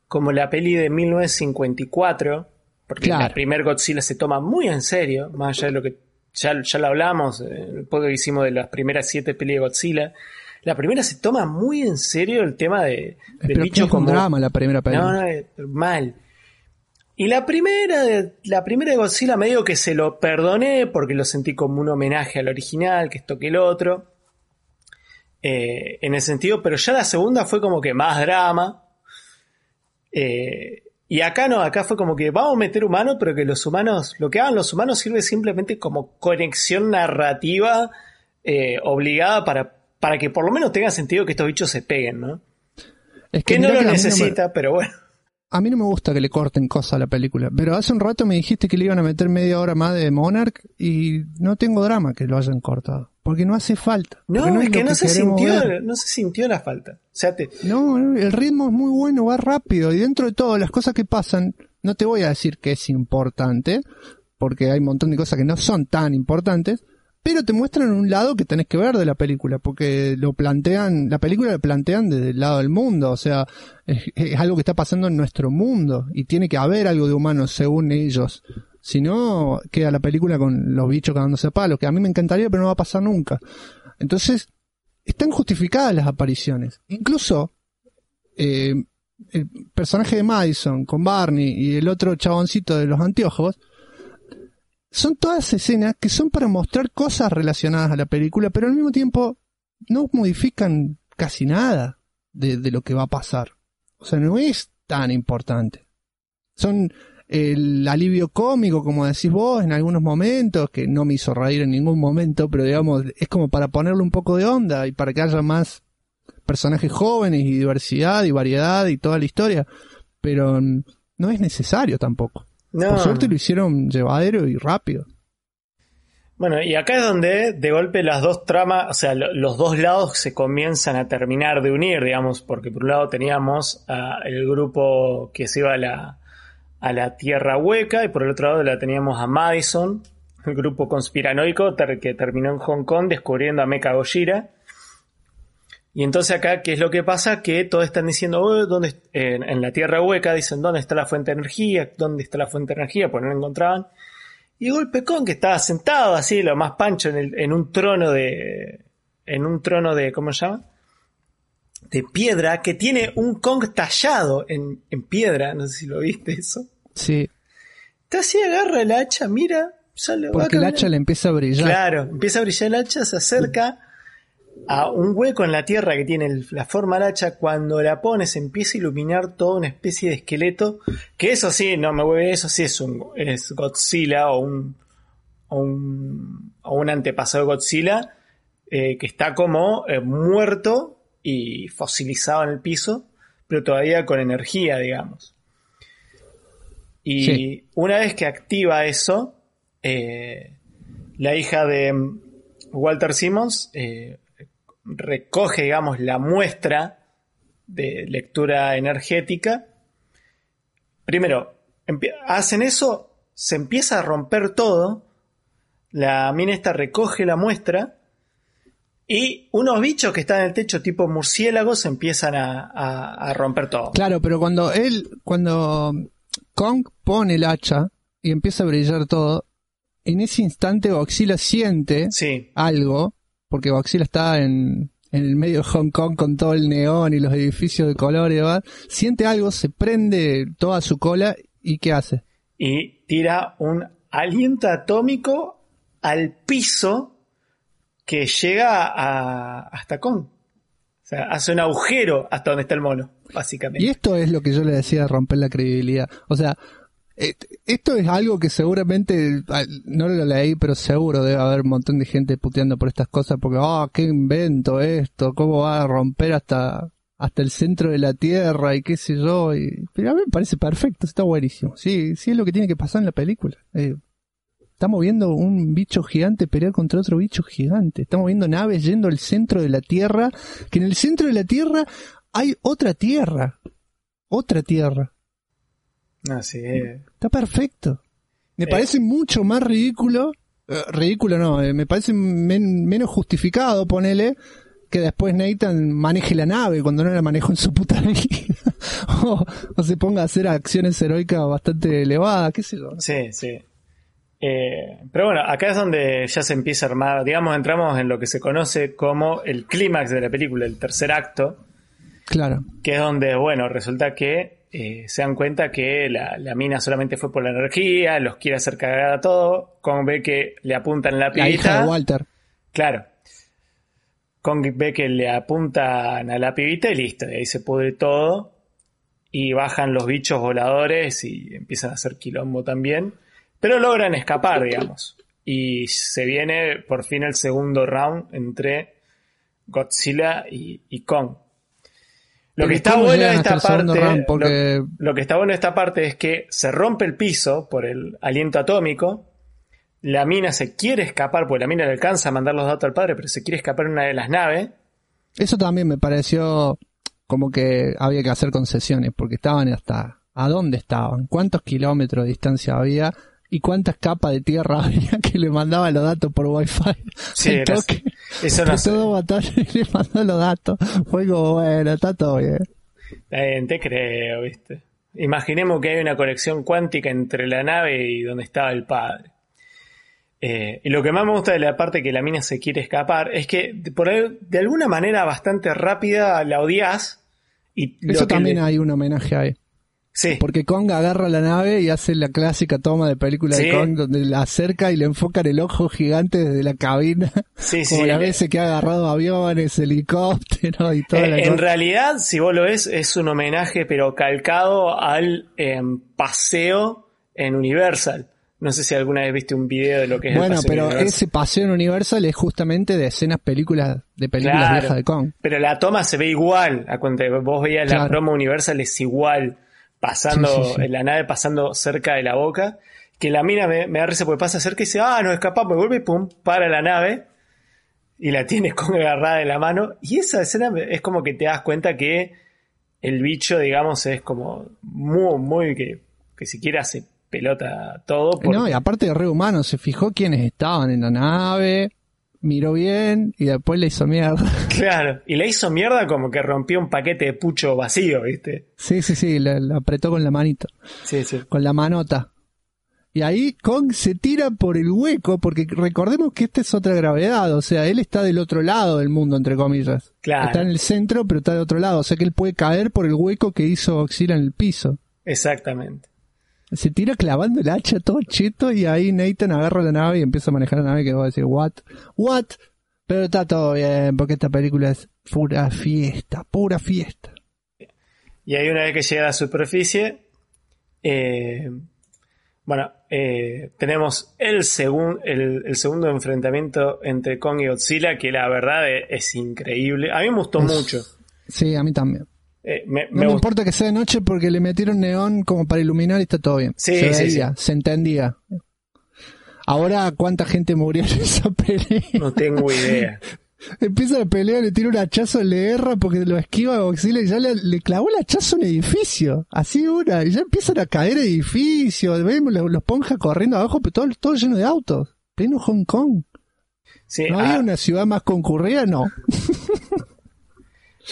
como la peli de 1954 porque la primer Godzilla se toma muy en serio, más allá de lo que ya, ya lo hablamos, eh, el que hicimos de las primeras siete pelis de Godzilla. La primera se toma muy en serio el tema de, del bicho como. Un drama la primera película. No, no, mal. Y la primera, de, la primera de Godzilla me digo que se lo perdoné porque lo sentí como un homenaje al original, que esto que el otro. Eh, en ese sentido, pero ya la segunda fue como que más drama. Eh, y acá no, acá fue como que vamos a meter humanos, pero que los humanos, lo que hagan los humanos sirve simplemente como conexión narrativa eh, obligada para, para que por lo menos tenga sentido que estos bichos se peguen, ¿no? Es que, no lo necesita, pero bueno. A mí no me gusta que le corten cosas a la película, pero hace un rato me dijiste que le iban a meter media hora más de Monarch y no tengo drama que lo hayan cortado. Porque no hace falta. No, es, que, no, se sintió, no se sintió la falta. O sea, No, el ritmo es muy bueno, va rápido. Y dentro de todo, las cosas que pasan, no te voy a decir que es importante, porque hay un montón de cosas que no son tan importantes, pero te muestran un lado que tenés que ver de la película, porque lo plantean, la película lo plantean desde el lado del mundo, o sea, es, algo que está pasando en nuestro mundo, y tiene que haber algo de humano según ellos. Si no, queda la película con los bichos cagándose palos, que a mí me encantaría, pero no va a pasar nunca. Entonces, están justificadas las apariciones. Incluso, eh, el personaje de Madison con Barney y el otro chaboncito de los anteojos, son todas escenas que son para mostrar cosas relacionadas a la película, pero al mismo tiempo no modifican casi nada de, de lo que va a pasar. O sea, no es tan importante. Son el alivio cómico, como decís vos, en algunos momentos, que no me hizo reír en ningún momento, pero digamos, es como para ponerle un poco de onda y para que haya más personajes jóvenes y diversidad y variedad y toda la historia. Pero no es necesario tampoco. Por suerte lo hicieron llevadero y rápido. Bueno, y acá es donde de golpe las dos tramas, o sea, los dos lados se comienzan a terminar de unir, digamos, porque por un lado teníamos el grupo que se iba a la, a la Tierra Hueca y por el otro lado la teníamos a Madison, el grupo conspiranoico que terminó en Hong Kong descubriendo a Mecha Gojira. Y entonces acá, ¿qué es lo que pasa? Que todos están diciendo, oh, ¿dónde, en, la Tierra Hueca dicen, ¿dónde está la fuente de energía? ¿Dónde está la fuente de energía? Pues no la encontraban. Y golpe con que estaba sentado así, lo más pancho, en, en un trono de... En un trono de... ¿Cómo se llama? de piedra que tiene un Kong tallado en, piedra. No sé si lo viste eso. Sí. Está así, agarra el hacha, mira, sale. Porque el hacha le empieza a brillar. Claro, empieza a brillar el hacha, se acerca, a un hueco en la tierra que tiene la forma del hacha, cuando la pones empieza a iluminar toda una especie de esqueleto, que eso sí, no me voy eso sí es un es Godzilla o un, o un, o un antepasado de Godzilla, eh, que está como eh, muerto y fosilizado en el piso, pero todavía con energía, digamos. Y una vez que activa eso, eh, la hija de Walter Simmons recoge, digamos, la muestra de lectura energética. Primero, hacen eso, se empieza a romper todo, la mina esta recoge la muestra y unos bichos que están en el techo tipo murciélagos empiezan a, romper todo. Claro, pero cuando él, cuando Kong pone el hacha y empieza a brillar todo, en ese instante Godzilla siente algo, porque Godzilla está en, en el medio de Hong Kong con todo el neón y los edificios de color y demás, siente algo, se prende toda su cola y ¿qué hace? Y tira un aliento atómico al piso que llega a, hasta con. O sea, hace un agujero hasta donde está el mono, Y esto es lo que yo le decía de romper la credibilidad. O sea, esto es algo que seguramente, ah, no lo leí, pero seguro debe haber un montón de gente puteando por estas cosas porque, ah, qué invento esto, cómo va a romper hasta, hasta el centro de la Tierra y qué sé yo. Y, pero a mí me parece perfecto, está buenísimo. Sí, sí es lo que tiene que pasar en la película. Eh, Estamos viendo un bicho gigante pelear contra otro bicho gigante. Estamos viendo naves yendo al centro de la Tierra, que en el centro de la Tierra hay otra Tierra. Otra Tierra. Así es. Está perfecto. Me eh. parece mucho más ridículo. Eh, ridículo no, eh, me parece menos justificado, ponele, que después Nathan maneje la nave cuando no la manejó en su puta vida. o, o, se ponga a hacer acciones heroicas bastante elevadas, qué sé yo. Sí, sí. Eh, pero bueno, acá es donde ya se empieza a armar, digamos, entramos en lo que se conoce como el clímax de la película, el tercer acto. Claro. Que es donde, bueno, resulta que eh, se dan cuenta que la, mina solamente fue por la energía, los quiere hacer cagar a todo. Kong ve que le apuntan la pibita. La hija de Walter. Claro. Kong ve que le apuntan a la pibita y listo, de ahí se pudre todo. Y bajan los bichos voladores y empiezan a hacer quilombo también. Pero logran escapar, digamos. Y se viene por fin el segundo round entre Godzilla y, Kong. Lo que, está bueno de esta parte, lo, que está bueno de esta parte es que se rompe el piso por el aliento atómico. La mina se quiere escapar, porque la mina le alcanza a mandar los datos al padre, pero se quiere escapar en una de las naves. Eso también me pareció como que había que hacer concesiones, porque estaban hasta... ¿A dónde estaban? ¿Cuántos kilómetros de distancia había? Y cuántas capas de tierra había que le mandaba los datos por wifi. Sí, eso no todo batalla y le mandó los datos. Fue como, bueno, está todo bien. te creo, viste. Imaginemos que hay una conexión cuántica entre la nave y donde estaba el padre. Eh, y lo que más me gusta de la parte que la mina se quiere escapar es que por de alguna manera bastante rápida la odias. Y Eso también hay un homenaje ahí. Sí. Porque Kong agarra la nave y hace la clásica toma de película de Kong donde la acerca y le enfocan el ojo gigante desde la cabina. Sí, como la vez que ha agarrado aviones, helicópteros y todo. Eh, en realidad, si vos lo ves, es un homenaje pero calcado al em, paseo en Universal. No sé si alguna vez viste un video de lo que es bueno, pero ese paseo en Universal es justamente de escenas películas de películas viejas de Kong. Pero la toma se ve igual. A cuando vos veías la promo Universal es igual pasando, en la nave pasando cerca de la boca, que la mina me, me da risa porque pasa cerca y dice, ah, nos escapamos, y vuelve y pum, para la nave y la tienes con agarrada de la mano. Y esa escena es como que te das cuenta que el bicho, digamos, es como muy, muy que, que siquiera hace pelota todo. No, y aparte de re humano, se fijó quiénes estaban en la nave, miró bien y después le hizo mierda. Claro, y le hizo mierda como que rompió un paquete de pucho vacío, ¿viste? Sí, sí, sí, le, apretó con la manito. Sí, sí. Con la manota. Y ahí Kong se tira por el hueco, porque recordemos que esta es otra gravedad, o sea, él está del otro lado del mundo, entre comillas. Claro. Está en el centro, pero está del otro lado, o sea que él puede caer por el hueco que hizo Oxila en el piso. Exactamente se tira clavando el hacha todo cheto y ahí Nathan agarra la nave y empieza a manejar la nave que va a decir, what, what, Pero está todo bien, porque esta película es pura fiesta, pura fiesta. Y ahí una vez que llega a la superficie, eh, bueno, eh, tenemos el, el, segundo enfrentamiento entre Kong y Godzilla, que la verdad es, increíble. A mí me gustó mucho. Sí, a mí también. Eh, me, no me, importa que sea de noche porque le metieron neón como para iluminar y está todo bien. Sí, se sí, se entendía. Ahora, ¿cuánta gente murió en esa pelea? No tengo idea. Empieza la pelea, le tira un hachazo, le erra porque lo esquiva a y ya le, clavó el hachazo a un edificio. Así una, y ya empiezan a caer edificios, vemos los, los ponjas corriendo abajo, pero todo, todo lleno de autos. Pleno Hong Kong. ¿No había ah. una ciudad más concurrida? No.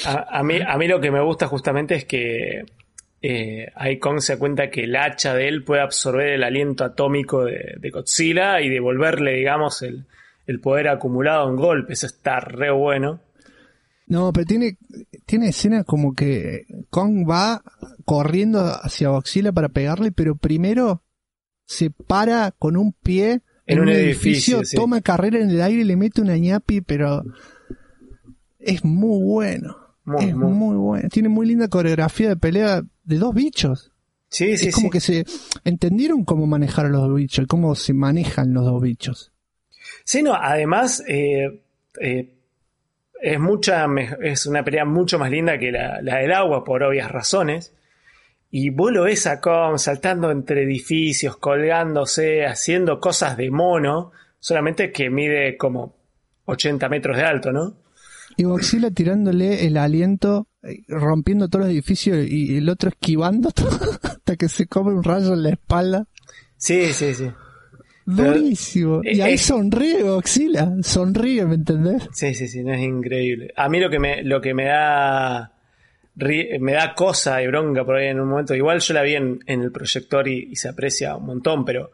a, mí, a mí lo que me gusta justamente es que eh, Kong se da cuenta que el hacha de él puede absorber el aliento atómico de, de Godzilla y devolverle, digamos, el, el poder acumulado en golpes. Eso está re bueno. No, pero tiene, tiene escenas como que Kong va corriendo hacia Godzilla para pegarle, pero primero se para con un pie en, un, edificio, toma carrera en el aire y le mete una ñapi, pero es muy bueno. Es muy... bueno. Tiene muy linda coreografía de pelea de dos bichos. Sí, sí, es como que se entendieron cómo manejar a los dos bichos y cómo se manejan los dos bichos. Sí, no, además eh, eh, es, mucha, es una pelea mucho más linda que la, del agua por obvias razones. Y vos lo ves a Kong saltando entre edificios, colgándose, haciendo cosas de mono, solamente que mide como 80 metros de alto, ¿no? Y Godzilla tirándole el aliento, eh, rompiendo todos los edificios y el otro esquivando hasta que se come un rayo en la espalda. Sí, sí, sí. Durísimo. y ahí sonríe Godzilla, sonríe, ¿me entendés? Sí, sí, sí, no es increíble. A mí lo que me, lo que me da me da cosa y bronca por ahí en un momento. Igual yo la vi en, el proyector y, se aprecia un montón, pero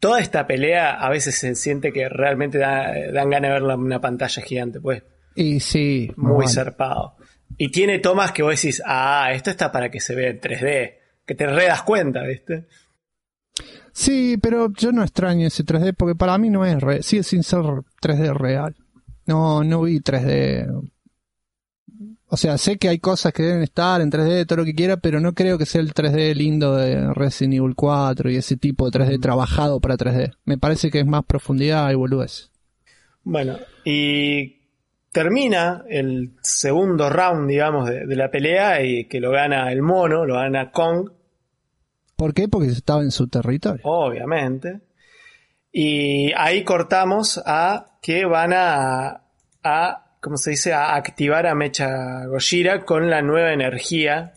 toda esta pelea a veces se siente que realmente dan ganas de verla en una pantalla gigante, pues. Y sí. Muy zarpado. Y tiene tomas que vos decís, ah, esto está para que se vea en 3D. Que te re das cuenta, ¿viste? Sí, pero yo no extraño ese 3D porque para mí no es real, sigue sin ser 3D real. No, no vi 3D. O sea, sé que hay cosas que deben estar en 3D, todo lo que quiera, pero no creo que sea el 3D lindo de Resident Evil 4 y ese tipo de 3D trabajado para 3D. Me parece que es más profundidad y boludez. Bueno, y termina el segundo round, digamos, de, de, la pelea y que lo gana el mono, lo gana Kong, ¿Por qué? Porque estaba en su territorio. Obviamente. Y ahí cortamos a que van a, a ¿cómo se dice? A activar a Mecha Gojira con la nueva energía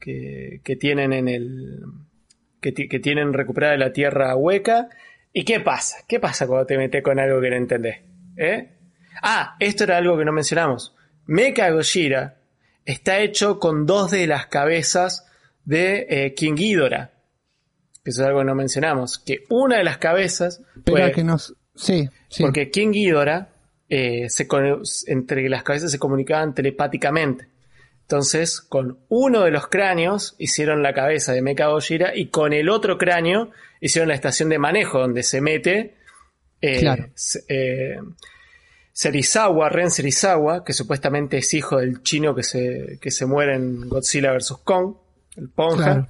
que, tienen en el. Que, tienen recuperada de la tierra hueca. ¿Y qué pasa? ¿Qué pasa cuando te metes con algo que no entendés? ¿Eh? Ah, esto era algo que no mencionamos. Mecha Gojira está hecho con dos de las cabezas de eh, King Ghidorah. Que eso es algo que no mencionamos. Que una de las cabezas. Pero que nos. Sí, Porque King Ghidorah, eh, se, entre las cabezas se comunicaban telepáticamente. Entonces, con uno de los cráneos hicieron la cabeza de Mecha Gojira y con el otro cráneo hicieron la estación de manejo donde se mete eh, claro. Serizawa, Ren Serizawa, que supuestamente es hijo del chino que se, que se muere en Godzilla vs. Kong el Ponja.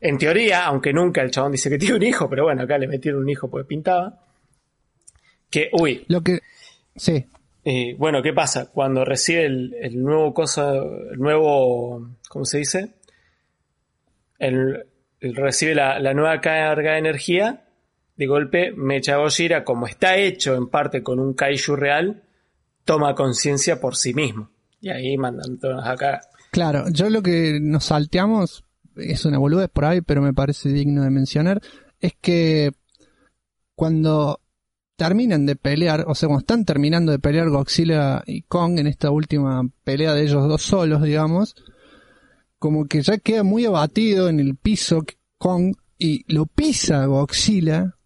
En teoría, aunque nunca el chabón dice que tiene un hijo, pero bueno, acá le metieron un hijo porque pintaba. Que, uy. Lo que. Sí. Bueno, ¿qué pasa? Cuando recibe el, nuevo cosa, el nuevo. ¿Cómo se dice? El, recibe la, nueva carga de energía. De golpe, Mecha Gojira, como está hecho en parte con un kaiju real, toma conciencia por sí mismo. Y ahí mandan todos acá. Claro, yo lo que nos salteamos es una boludez por ahí, pero me parece digno de mencionar, es que cuando terminan de pelear, o sea, cuando están terminando de pelear Godzilla y Kong en esta última pelea de ellos dos solos, digamos, como que ya queda muy abatido en el piso Kong y lo pisa Godzilla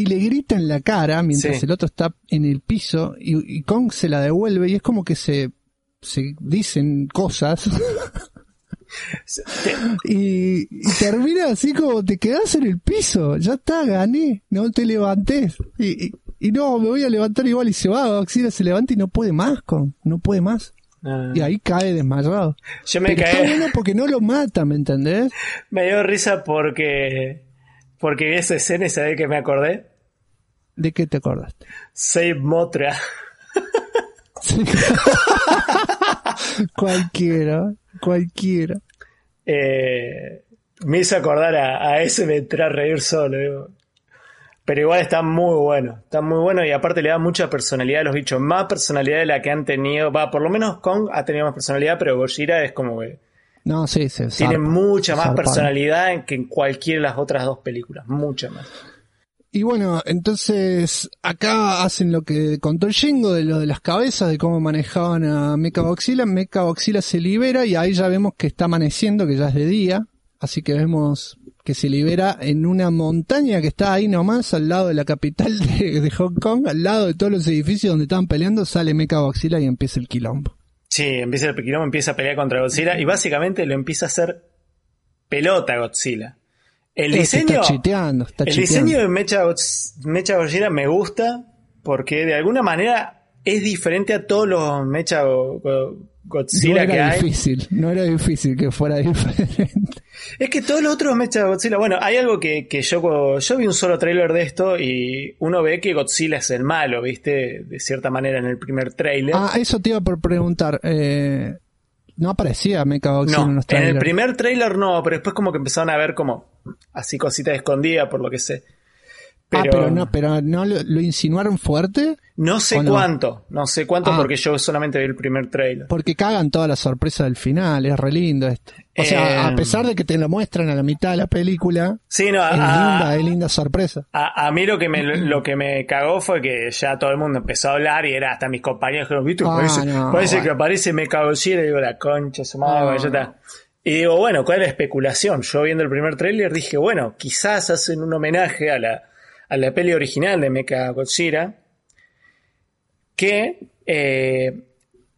y le grita en la cara mientras el otro está en el piso y, y Kong se la devuelve y es como que se, se dicen cosas y, termina así como te quedas en el piso, ya está, gané, no te levantes. Y, Y no, me voy a levantar igual y se va, Godzilla se levanta y no puede más, con, no puede más. Ah. Y ahí cae desmayado. Yo me Pero está caí. bueno porque no lo mata, ¿me entendés? Me dio risa porque. Porque vi esa escena sabés que me acordé. ¿De qué te acordaste? Save Motra. cualquiera, cualquiera. Eh, me hizo acordar a, a ese me entré a reír solo. digo. Pero igual está muy bueno. Está muy bueno y aparte le da mucha personalidad a los bichos. Más personalidad de la que han tenido. Va, por lo menos Kong ha tenido más personalidad, pero Gojira es como que. No, sí, sí. Tiene zarpa, mucha más personalidad que en cualquiera de las otras dos películas. Mucha más. Y bueno, entonces acá hacen lo que contó el Shingo de lo de las cabezas, de cómo manejaban a Mecha Godzilla. Mecha Godzilla se libera y ahí ya vemos que está amaneciendo, que ya es de día. Así que vemos que se libera en una montaña que está ahí nomás, al lado de la capital de, Hong Kong, al lado de todos los edificios donde estaban peleando, sale Mecha Godzilla y empieza el quilombo. Sí, empieza el quilombo, empieza a pelear contra Godzilla y básicamente lo empieza a hacer pelota Godzilla. El diseño, está chiteando, está el chiteando. diseño de Mecha, Mecha Godzilla me gusta porque de alguna manera es diferente a todos los Mecha Go- Go- no Godzilla que era hay. difícil, no era difícil que fuera diferente. Es que todos los otros Mecha Godzilla, bueno, hay algo que, que yo, yo vi un solo tráiler de esto y uno ve que Godzilla es el malo, ¿viste? De cierta manera en el primer tráiler. Ah, eso te iba por preguntar. Eh, no aparecía Mecha Godzilla No, en los en el trailers. primer trailer no, pero después como que empezaron a ver como así cositas escondidas por lo que sé. Pero, ah, pero no, pero no lo, lo insinuaron fuerte no sé cuánto, no sé cuánto Ah. porque yo solamente vi el primer trailer. porque cagan toda la sorpresa del final. Es re lindo esto. O sea, a pesar de que te lo muestran a la mitad de la película, Sí, no, es a, linda, es linda sorpresa. a- a mí lo que me lo que me cagó fue que ya todo el mundo empezó a hablar y era hasta mis compañeros que ¿viste? Ah, parece, no, parece bueno. que aparece me cago y digo la concha, su madre, Ah. Y digo, bueno, ¿cuál es la especulación? Yo viendo el primer tráiler dije, bueno, quizás hacen un homenaje a la, a la peli original de Mecha Godzilla, que eh,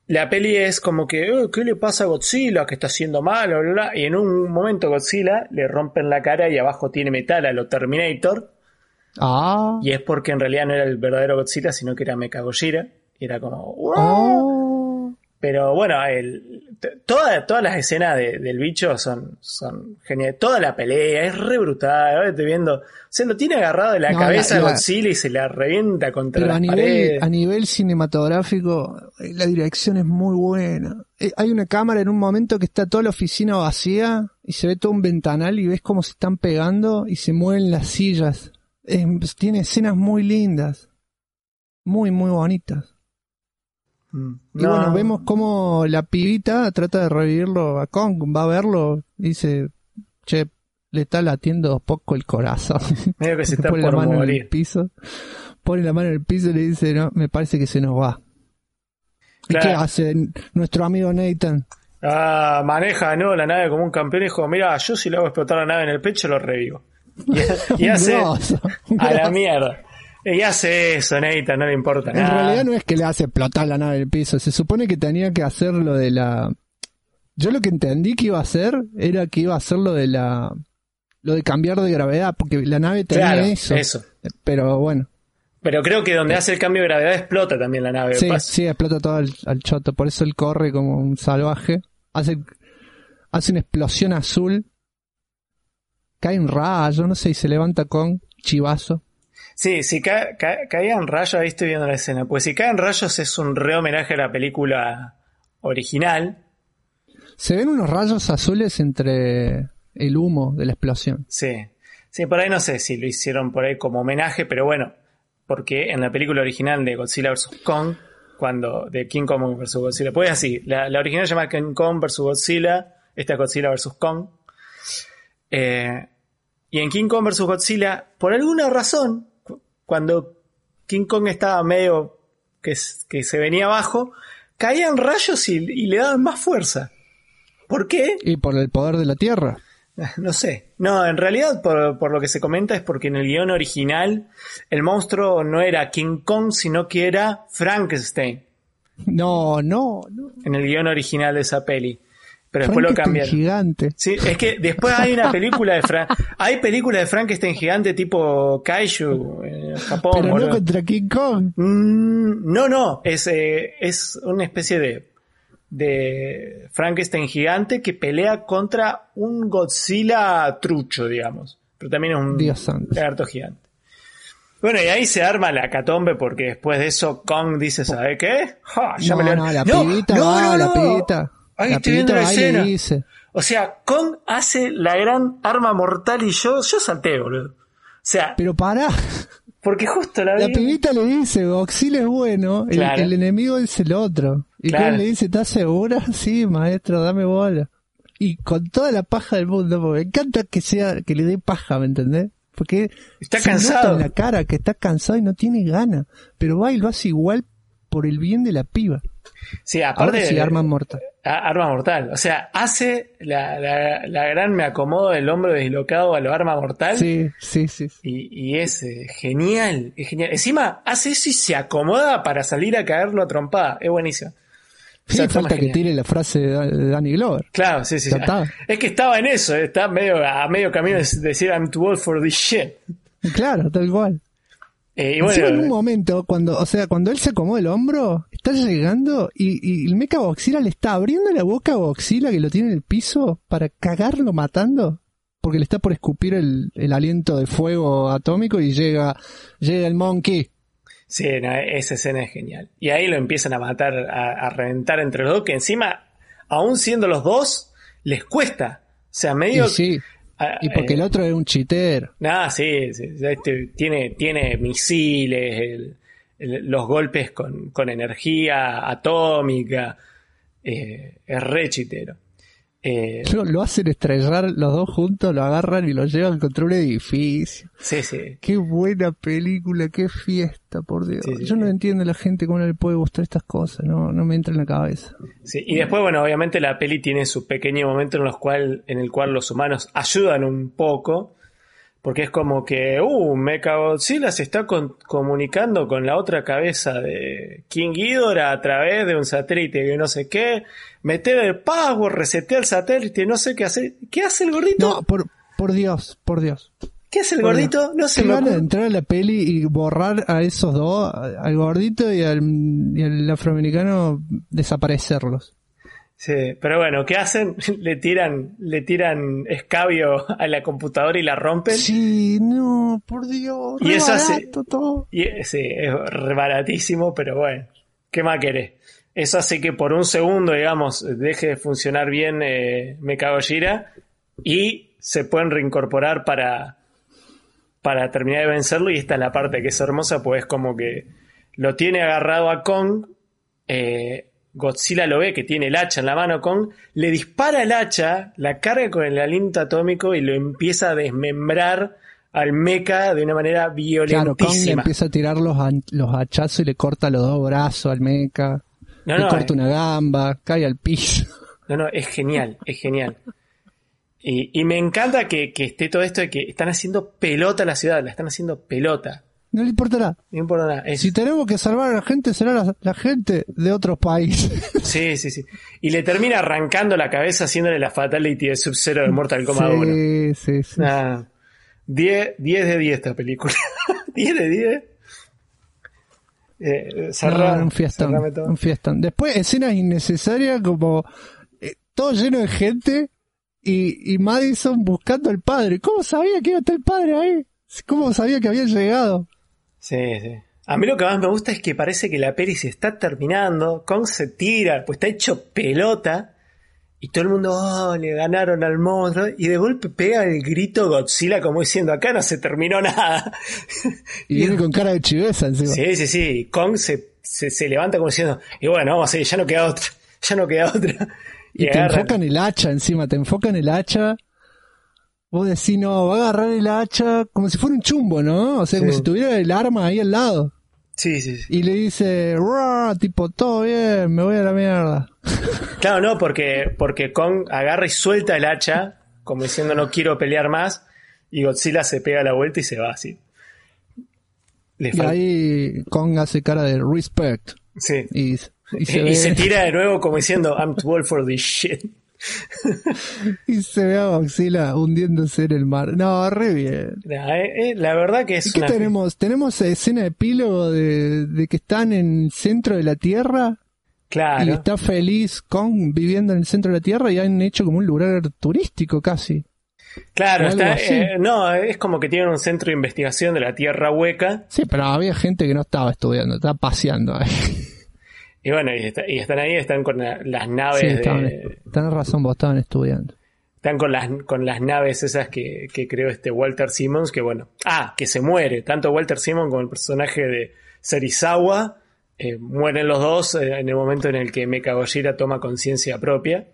la peli es como que, "Eh, ¿qué le pasa a Godzilla? que está haciendo mal? Bla, bla, bla. Y en un momento Godzilla le rompen la cara y abajo tiene metal a lo Terminator, Ah, y es porque en realidad no era el verdadero Godzilla, sino que era Mecha Gojira. Y era como, "Wow". oh. Pero bueno, el, t- toda- todas las escenas de- del bicho son, son geniales. Toda la pelea es re brutal. Ahora estoy viendo. Se lo tiene agarrado de la No, cabeza la- a la- Godzilla y se la revienta contra Pero a las nivel, paredes. a nivel cinematográfico, eh, la dirección es muy buena. Eh, Hay una cámara en un momento que está toda la oficina vacía y se ve todo un ventanal y ves cómo se están pegando y se mueven las sillas. Tiene escenas muy lindas. Muy, muy bonitas. Mm. Y No, bueno, vemos cómo la pibita trata de revivirlo a Kong, va a verlo dice, che, le está latiendo poco el corazón. medio que se está pone la mano en el piso, pone la mano en el piso y le dice, no, me parece que se nos va. ¿Y qué hace nuestro amigo Nathan? Ah, maneja no la nave como un campeón y dijo, mira, yo si le hago explotar la nave en el pecho lo revivo. Y, hace grosso, a la mierda. Y hace eso, Neita, no le importa En nada. realidad no es que le hace explotar la nave del piso, se supone que tenía que hacer lo de la... Yo lo que entendí que iba a hacer era que iba a hacer lo de la... Lo de cambiar de gravedad, porque la nave tenía Claro, eso. eso. Pero bueno, Pero creo que donde hace el cambio de gravedad explota también la nave. sí, sí, explota todo al, al choto, por eso él corre como un salvaje. Hace, hace una explosión azul. Cae un rayo, no sé, y se levanta con chivazo. Sí, si ca- ca- caían rayos, ahí estoy viendo la escena. Pues si caen rayos es un re homenaje a la película original. Se ven unos rayos azules entre el humo de la explosión. Sí. Sí, por ahí no sé si lo hicieron por ahí como homenaje, pero bueno, porque en la película original de Godzilla vs. Kong, cuando de King Kong vs. Godzilla, pues así, la, la original se llama King Kong vs. Godzilla, esta es Godzilla vs. Kong. Eh, y en King Kong vs. Godzilla, por alguna razón, cuando King Kong estaba medio que, se venía abajo, caían rayos y, y le daban más fuerza. ¿Por qué? Y por el poder de la Tierra. No sé. No, en realidad, por, por lo que se comenta, es porque en el guion original el monstruo no era King Kong, sino que era Frankenstein. No, no, no. En el guion original de esa peli. Pero después lo cambiaron. gigante. Sí, es que después hay una película de Frank, hay películas de Frankenstein gigante tipo Kaiju en Japón. Pero no contra King Kong. Mm, no, no, es, eh, es una especie de, de Frankenstein gigante que pelea contra un Godzilla trucho, digamos. Pero también es un Dios lagarto gigante. Bueno, y ahí se arma la catombe porque después de eso Kong dice, ¿sabe qué? Ja, ya No, me no, la No, pibita no, va, no, la no. pibita. Ahí estoy viendo la escena. dice. O sea, Kong hace la gran arma mortal y yo, yo salté, boludo. O sea, Pero pará, porque justo la la vi. pibita le dice, Godzilla es bueno, el, Claro. el enemigo es el otro. Y Claro. Kong le dice, ¿estás segura? Sí, maestro, dame bola. Y con toda la paja del mundo, porque me encanta que sea, que le dé paja, ¿me entendés? Porque Está se nota cansado. en la cara que está cansado y no tiene ganas. Pero va y lo hace igual por el bien de la piba. Sí, aparte. Ahora sí, arma mortal. arma mortal. O sea, hace la, la, la gran me acomodo del hombro deslocado a lo arma mortal. Sí, sí, sí. sí. Y, y es eh, genial, es genial. Encima hace eso y se acomoda para salir a caerlo a trompada. Es buenísimo. Sí, Esa toma falta que tire la frase de Da- de Danny Glover. Claro, sí, sí. Sí. Es que estaba en eso, eh, está medio, a medio camino de decir I'm too old for this shit. Claro, tal cual. Eh, Encima en un momento, cuando, o sea, cuando él se acomoda el hombro, está llegando y, y el mecha Godzilla le está abriendo la boca a Godzilla que lo tiene en el piso para cagarlo matando. Porque le está por escupir el, el aliento de fuego atómico y llega, llega el monkey. sí, no, esa escena es genial. Y ahí lo empiezan a matar, a, a reventar entre los dos, que encima, aún siendo los dos, les cuesta. O sea, medio... sí, y porque eh, el otro es un chitero. Nada, sí, sí, este, tiene, tiene misiles, el- el- los golpes con, con energía atómica, eh, es re chitero. Eh, Lo, lo hacen estrellar los dos juntos, lo agarran y lo llevan contra un edificio. sí, sí. Qué buena película, qué fiesta, por Dios. Sí, sí, Yo no entiendo a la gente cómo no le puede gustar estas cosas, no, no me entra en la cabeza. Sí, y después, bueno, obviamente la peli tiene su pequeño momento en, los cual, en el cual los humanos ayudan un poco, porque es como que, uh, Mechagodzilla se está con- comunicando con la otra cabeza de King Ghidorah a través de un satélite que no sé qué, meter el password, resetear el satélite, no sé qué hacer. ¿Qué hace el gordito? No, por, por Dios, por Dios. ¿Qué hace el Por gordito? Dios. No se me ocurre. entrar a la peli y borrar a esos dos, al gordito y al, y al afroamericano, desaparecerlos. Sí, pero bueno, ¿qué hacen? Le tiran, le tiran escabio a la computadora y la rompen. Sí, no, por Dios. Y re eso hace- todo. Y sí, es re baratísimo, pero bueno, ¿qué más querés? Eso hace que por un segundo, digamos, deje de funcionar bien eh, Mechagodzilla y se pueden reincorporar para, para terminar de vencerlo. Y esta es la parte que es hermosa, pues es como que lo tiene agarrado a Kong. eh, Godzilla lo ve que tiene el hacha en la mano Kong, le dispara el hacha, la carga con el aliento atómico y lo empieza a desmembrar al mecha de una manera Claro, Kong le violentísima. empieza a tirar los, los hachazos y le corta los dos brazos al mecha. No, no, corta eh, una gamba, cae al piso. no, no, es genial, es genial. Y, y me encanta que, que esté todo esto de que están haciendo pelota a la ciudad, la están haciendo pelota. No le importará. No importa nada. es- Si tenemos que salvar a la gente, será la, la gente de otros países. sí, sí, sí. Y le termina arrancando la cabeza haciéndole la fatality de Sub-Zero de Mortal Kombat 1. sí, sí, sí. Nah, 10, 10 de 10 esta película. 10 de 10. Eh, cerrá- No, un fiestón, todo. un fiestón. Después escenas innecesarias como eh, todo lleno de gente y, y Madison buscando al padre. ¿Cómo sabía que iba a estar el padre ahí? ¿Cómo sabía que había llegado? Sí, sí. A mí lo que más me gusta es que parece que la peli se está terminando, Kong se tira, pues está hecho pelota, y todo el mundo, oh, le ganaron al monstruo, y de golpe pega el grito Godzilla como diciendo, acá no se terminó nada. Y viene con cara de chiveza encima. sí, sí, sí, Kong se, se, se levanta como diciendo, y bueno, vamos a ir, ya no queda otra, ya no queda otra. Y te agarra- enfocan el hacha encima, te enfocan el hacha. Vos decís, no, va a agarrar el hacha como si fuera un chumbo, ¿no? O sea, como si tuviera el arma ahí al lado. Sí, sí, sí. Y le dice, "Ruah", tipo, todo bien, me voy a la mierda. Claro, no, porque, porque Kong agarra y suelta el hacha, como diciendo no quiero pelear más, y Godzilla se pega la vuelta y se va así. Le Y ahí Kong hace cara de respect. Sí. Y, y Y, se y ve. se tira de nuevo como diciendo I'm too old for this shit. y se ve a Godzilla hundiéndose en el mar. No, re bien. La, eh, eh, la verdad que es ¿Y qué una- tenemos? ¿Tenemos escena epílogo de, de que están en el centro de la Tierra? Y Claro. está feliz con viviendo en el centro de la Tierra y han hecho como un lugar turístico casi. Claro, está, eh, no, es como que tienen un centro de investigación de la Tierra hueca. Sí, pero había gente que no estaba estudiando, estaba paseando ahí. Y bueno, y, está- y están ahí, están con la- las naves Sí, de- tenés razón, vos estaban estudiando. Están con las, con las naves esas que, que creó este Walter Simmons, que bueno. Ah, que se muere. Tanto Walter Simmons como el personaje de Serizawa eh, mueren los dos eh, en el momento en el que Mecha Gojira toma conciencia propia.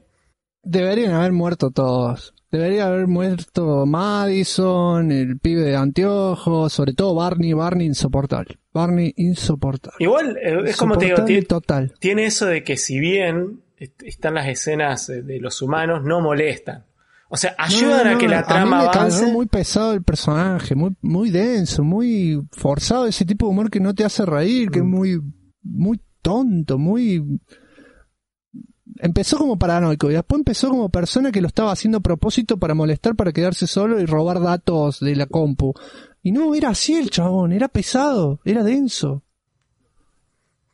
Deberían haber muerto todos. Debería haber muerto Madison, el pibe de anteojos, sobre todo Barney, Barney insoportable. Barney insoportable. Igual, eh, es como te digo, tiene, total. tiene eso de que si bien est- están las escenas de los humanos, no molestan. O sea, ayudan No, a que la trama a mí me avance. muy pesado el personaje, muy, muy denso, muy forzado, ese tipo de humor que no te hace reír, Mm. que es muy, muy tonto, muy... Empezó como paranoico y después empezó como persona que lo estaba haciendo a propósito para molestar, para quedarse solo y robar datos de la compu. Y no, era así el chabón, era pesado, era denso.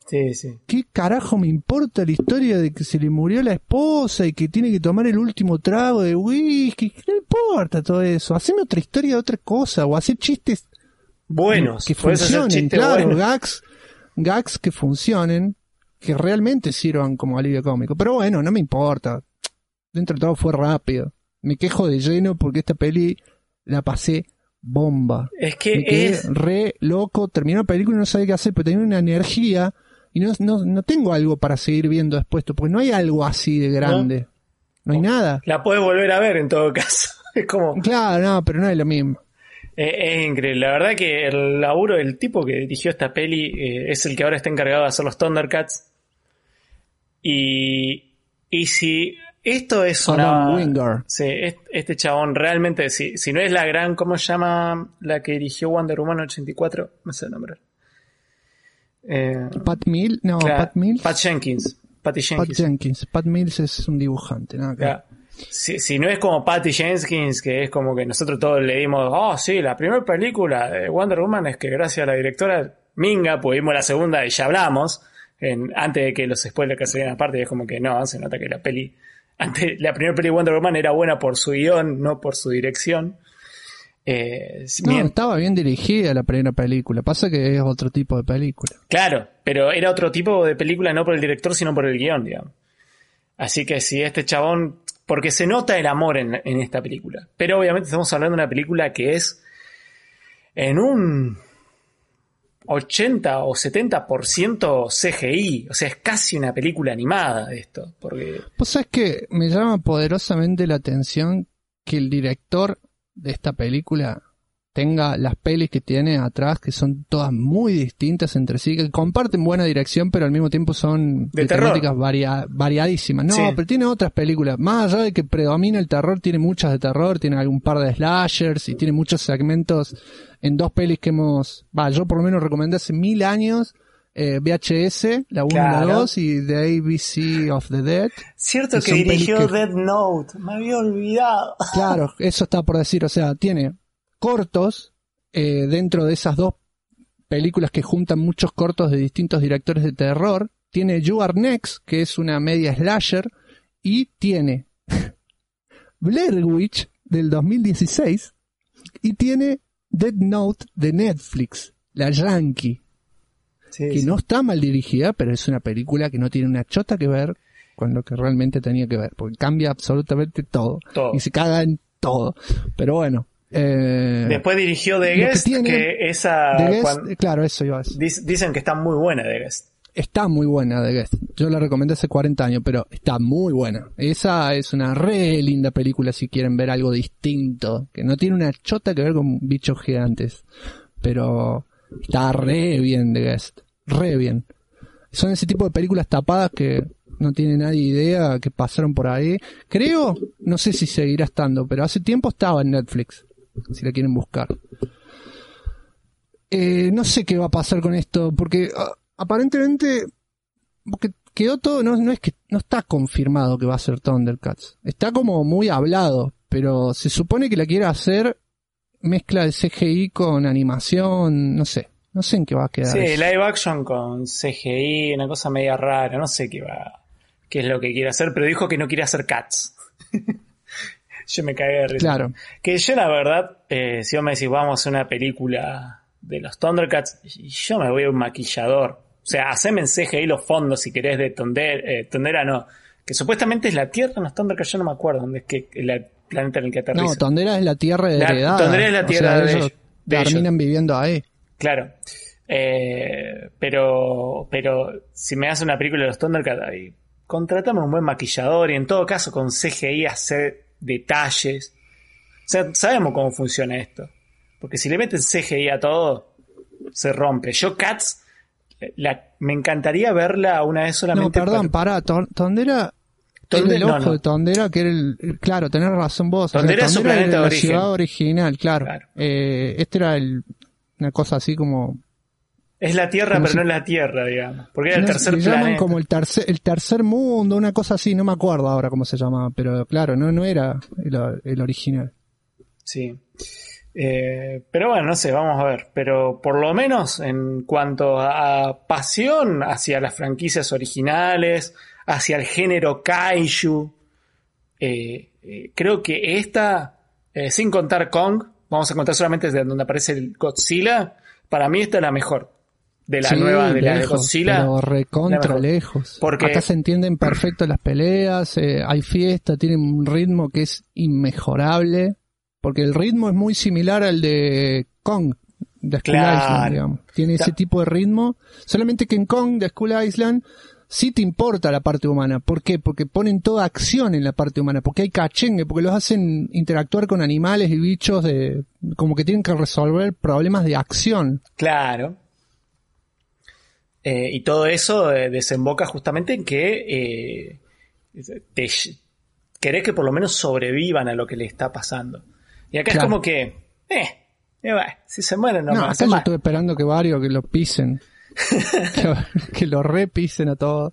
Sí, sí. ¿Qué carajo me importa la historia de que se le murió la esposa y que tiene que tomar el último trago de whisky? ¿Qué le importa todo eso? Haceme otra historia de otra cosa o hacer chistes Buenos. que funcionen, chistes claro, buenos. gags, gags que funcionen, que realmente sirvan como alivio cómico. Pero bueno, no me importa. Dentro de todo fue rápido. Me quejo de lleno porque esta peli la pasé bomba. Es que Me quedé es. re loco, terminó la película y no sabía qué hacer, pero tenía una energía y no, no, no tengo algo para seguir viendo después, porque no hay algo así de grande. No, hay nada. La puedes volver a ver en todo caso. Es como. Claro, no, pero no es lo mismo. Eh, es increíble. La verdad que el laburo del tipo que dirigió esta peli eh, es el que ahora está encargado de hacer los Thundercats. Y, y si esto es una... Wingard. Sí, es- este chabón realmente, si, si no es la gran, ¿cómo se llama la que dirigió Wonder Woman 84? No sé el nombre. Eh, Pat Mills, no, claro, Pat Mills. Pat Jenkins. Patty Pat Jenkins. Jenkins. Pat Mills es un dibujante, nada que. Claro. Si, si no es como Patty Jenkins, que es como que nosotros todos le dimos, oh sí, la primera película de Wonder Woman es que gracias a la directora Minga pudimos la segunda y ya hablamos, en- antes de que los spoilers que se vean aparte, es como que no, se nota que la peli, antes, la primera peli de Wonder Woman era buena por su guion, no por su dirección. Eh, No, bien, estaba bien dirigida la primera película. Pasa que es otro tipo de película. Claro, pero era otro tipo de película, no por el director, sino por el guion, digamos. Así que si este chabón, porque se nota el amor en, en esta película, pero obviamente estamos hablando de una película que es en un 80 o 70% CGI, o sea, es casi una película animada esto, porque Pues sabes que me llama poderosamente la atención que el director de esta película tenga las pelis que tiene atrás, que son todas muy distintas entre sí, que comparten buena dirección, pero al mismo tiempo son De de, temáticas varia- variadísimas. No, Sí. pero tiene otras películas. Más allá de que predomina el terror, tiene muchas de terror, tiene algún par de slashers y tiene muchos segmentos en dos pelis que hemos, va, yo por lo menos recomendé hace mil años. eh, VHS, la 1 y la 2 y The ABC of the Dead. cierto que dirigió Dead Note, me había olvidado. Claro, eso está por decir. O sea, tiene cortos eh, dentro de esas dos películas que juntan muchos cortos de distintos directores de terror. Tiene You Are Next, que es una media slasher. Y tiene Blair Witch del 2016. Y tiene Dead Note de Netflix, la Yankee. Que no está mal dirigida, pero es una película que no tiene una chota que ver con lo que realmente tenía que ver. Porque cambia absolutamente todo Todo. y se caga en todo. Pero bueno. Eh, Después dirigió The que Guest, que, esa... The Guest, claro, eso iba a decir. dic- dicen que está muy buena The Guest. Está muy buena The Guest. Yo la recomendé hace 40 años, pero está muy buena. Esa es una re linda película si quieren ver algo distinto, que no tiene una chota que ver con bichos gigantes. Pero está re bien The Guest. Re bien. Son ese tipo de películas tapadas que no tiene nadie idea que pasaron por ahí. Creo, no sé si seguirá estando, pero hace tiempo estaba en Netflix, si la quieren buscar. Eh, no sé qué va a pasar con esto, porque ah, aparentemente, porque quedó todo, no, no es que, no está confirmado que va a ser Thundercats. Está como muy hablado, pero se supone que la quiere hacer mezcla de CGI con animación, no sé. No sé en qué va a quedar. Sí, live action con CGI, una cosa media rara, no sé qué va, qué es lo que quiere hacer, pero dijo que no quiere hacer cats. yo me cagué de risa. Claro. Que yo la verdad, eh, si vos me decís vamos a una película de los Thundercats, yo me voy a un maquillador. O sea, haceme en CGI los fondos si querés de Tondera, eh, Tondera no. Que supuestamente es la Tierra en los Thundercats, yo no me acuerdo dónde es que el planeta en el que aterriza. No, Tondera es la Tierra de la, Tondera es la Tierra de, ellos, terminan viviendo ahí. Claro. Eh, pero, pero si me hace una película de los Thundercats, ahí, contratame un buen maquillador y en todo caso con CGI hacer detalles. O sea, sabemos cómo funciona esto. Porque si le meten CGI a todo, se rompe. Yo, Cats, la, me encantaría verla una vez solamente. No, perdón, para, Tondera. Tondera, el ojo de Tondera, que era el. Claro, tenés razón vos. Tondera, es su planeta de origen. ciudad original, claro. Eh, este era el, una cosa así como. Es la Tierra, pero no es la Tierra, digamos. Porque era el tercer planeta. llaman como el tercer, el tercer mundo, una cosa así, no me acuerdo ahora cómo se llamaba, pero claro, no, no era el, el original. Sí. Eh, pero bueno, no sé, vamos a ver. Pero por lo menos en cuanto a pasión hacia las franquicias originales, hacia el género kaiju, eh, eh, creo que esta, sin contar Kong, vamos a contar solamente desde donde aparece el Godzilla, para mí esta es la mejor. De la nueva, de la de Godzilla. Pero recontra lejos. Porque acá se entienden perfecto las peleas, hay fiesta, tienen un ritmo que es inmejorable porque el ritmo es muy similar al de Kong, de Skull Island, digamos. Tiene ese tipo de ritmo, solamente que en Kong, de Skull Island, sí te importa la parte humana. ¿Por qué? Porque ponen toda acción en la parte humana, porque hay cachengue, porque los hacen interactuar con animales y bichos de, como que tienen que resolver problemas de acción. Claro. Eh, y todo eso eh, desemboca justamente en que eh, querés que por lo menos sobrevivan a lo que le está pasando. Y acá es como que, eh, eh si se mueren no, no acá yo estoy esperando que varios que lo pisen. que, lo repisen a todos.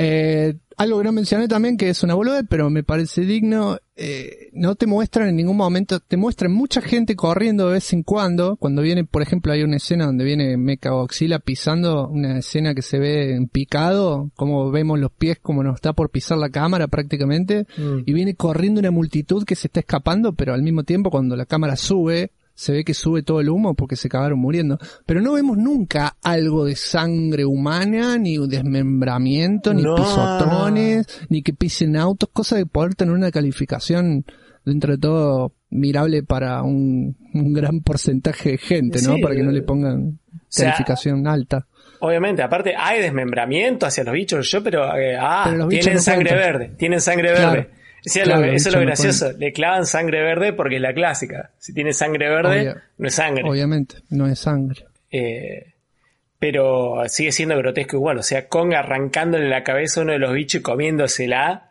Eh, algo que no mencioné también, que es una boludez, pero me parece digno, eh, no te muestran en ningún momento, te muestran mucha gente corriendo de vez en cuando, cuando viene, por ejemplo, hay una escena donde viene Mecha Godzilla pisando, una escena que se ve en picado, como vemos los pies como nos está por pisar la cámara prácticamente, mm. y viene corriendo una multitud que se está escapando, pero al mismo tiempo cuando la cámara sube, se ve que sube todo el humo porque se acabaron muriendo. Pero no vemos nunca algo de sangre humana, ni desmembramiento, ni pisotones, ni que pisen autos, cosa de poder tener una calificación dentro de todo mirable para un, gran porcentaje de gente, ¿no? para que no le pongan calificación alta. Obviamente, aparte hay desmembramiento hacia los bichos, yo, pero, eh, ah, tienen sangre verde, tienen sangre verde eso es lo gracioso. Le clavan sangre verde porque es la clásica. Si tiene sangre verde, no es sangre. Obviamente, no es sangre. Eh, pero sigue siendo grotesco igual. O sea, Kong arrancándole la cabeza a uno de los bichos y comiéndosela.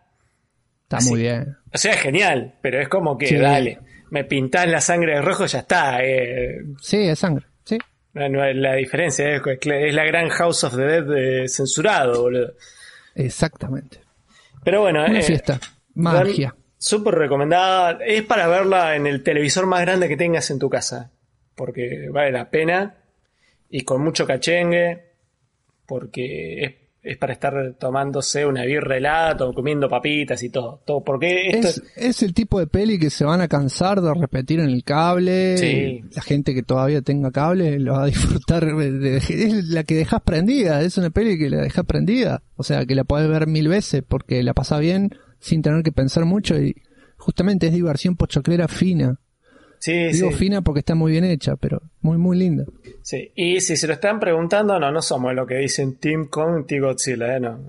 Está muy bien. O sea, es genial, pero es como que, dale, me pintás la sangre de rojo, ya está. Eh. Sí, es sangre, sí. La, diferencia es, es, la gran House of the Dead censurado, boludo. Exactamente. Pero bueno, Una eh, fiesta. Magia. Súper recomendada. Es para verla en el televisor más grande que tengas en tu casa. Porque vale la pena. Y con mucho cachengue. Porque es, para estar tomándose una birra helada, comiendo papitas y todo. todo porque esto es, el tipo de peli que se van a cansar de repetir en el cable. La gente que todavía tenga cable lo va a disfrutar. es la que dejas prendida. Es una peli que la dejas prendida. O sea, que la puedes ver mil veces porque la pasa bien sin tener que pensar mucho y justamente es diversión pochoclera fina. Sí, Digo fina porque está muy bien hecha, pero muy, muy linda. Sí, y si se lo están preguntando, no, no somos lo que dicen Team Kong, Team Godzilla, ¿eh? No,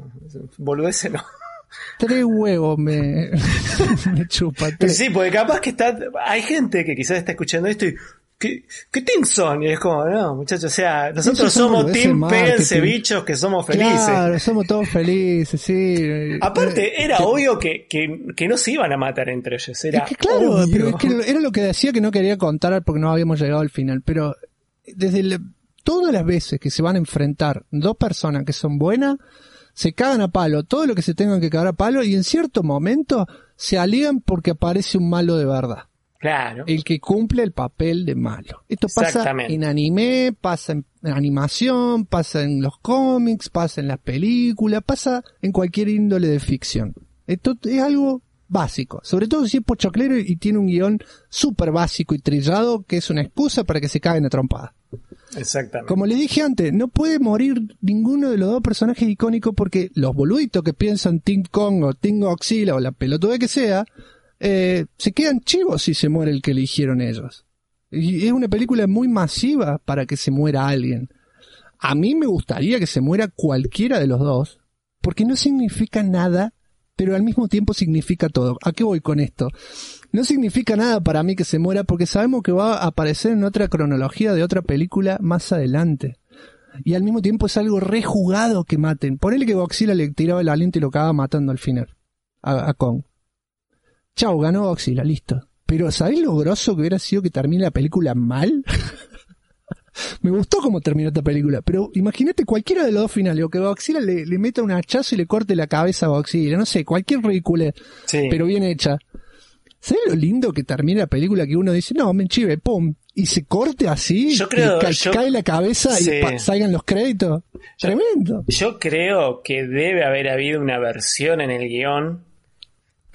boludece no. Tres huevos me, me chupa. Sí, porque capaz que está, hay gente que quizás está escuchando esto y, ¿Qué, ¿Qué team son? Y es como, no, muchachos, o sea, nosotros somos team péguense bichos que somos felices. Claro, somos todos felices, sí. Aparte, era obvio que, que, que, no se iban a matar entre ellos. Era es que claro, pero es que era lo que decía que no quería contar porque no habíamos llegado al final. Pero desde todas las veces que se van a enfrentar dos personas que son buenas, se cagan a palo, todo lo que se tengan que cagar a palo, y en cierto momento se alían porque aparece un malo de verdad. Claro. El que cumple el papel de malo. Esto pasa en anime, pasa en animación, pasa en los cómics, pasa en las películas, pasa en cualquier índole de ficción. Esto es algo básico, sobre todo si es pochoclero y tiene un guion súper básico y trillado que es una excusa para que se caguen a trompada. Exactamente. Como le dije antes, no puede morir ninguno de los dos personajes icónicos porque los boluditos que piensan Team Kong o Team Godzilla o la pelotuda que sea, eh, se quedan chivos si se muere el que eligieron ellos. Y es una película muy masiva para que se muera alguien. A mí me gustaría que se muera cualquiera de los dos, porque no significa nada, pero al mismo tiempo significa todo. ¿A qué voy con esto? No significa nada para mí que se muera porque sabemos que va a aparecer en otra cronología de otra película más adelante. Y al mismo tiempo es algo rejugado que maten. Ponele que Godzilla le tiraba el aliento y lo acaba matando al final. A, Kong. Chao, ganó Godzilla, listo. Pero ¿sabés lo grosso que hubiera sido que termine la película mal? Me gustó cómo terminó esta película, pero imagínate cualquiera de los dos finales, o que Godzilla le, le meta un hachazo y le corte la cabeza a Godzilla, no sé, cualquier ridícula, pero bien hecha. ¿Sabes lo lindo que termina la película que uno dice, no, me chive, pum, y se corte así, yo creo, cae la cabeza y salgan los créditos? Tremendo. Yo creo que debe haber habido una versión en el guion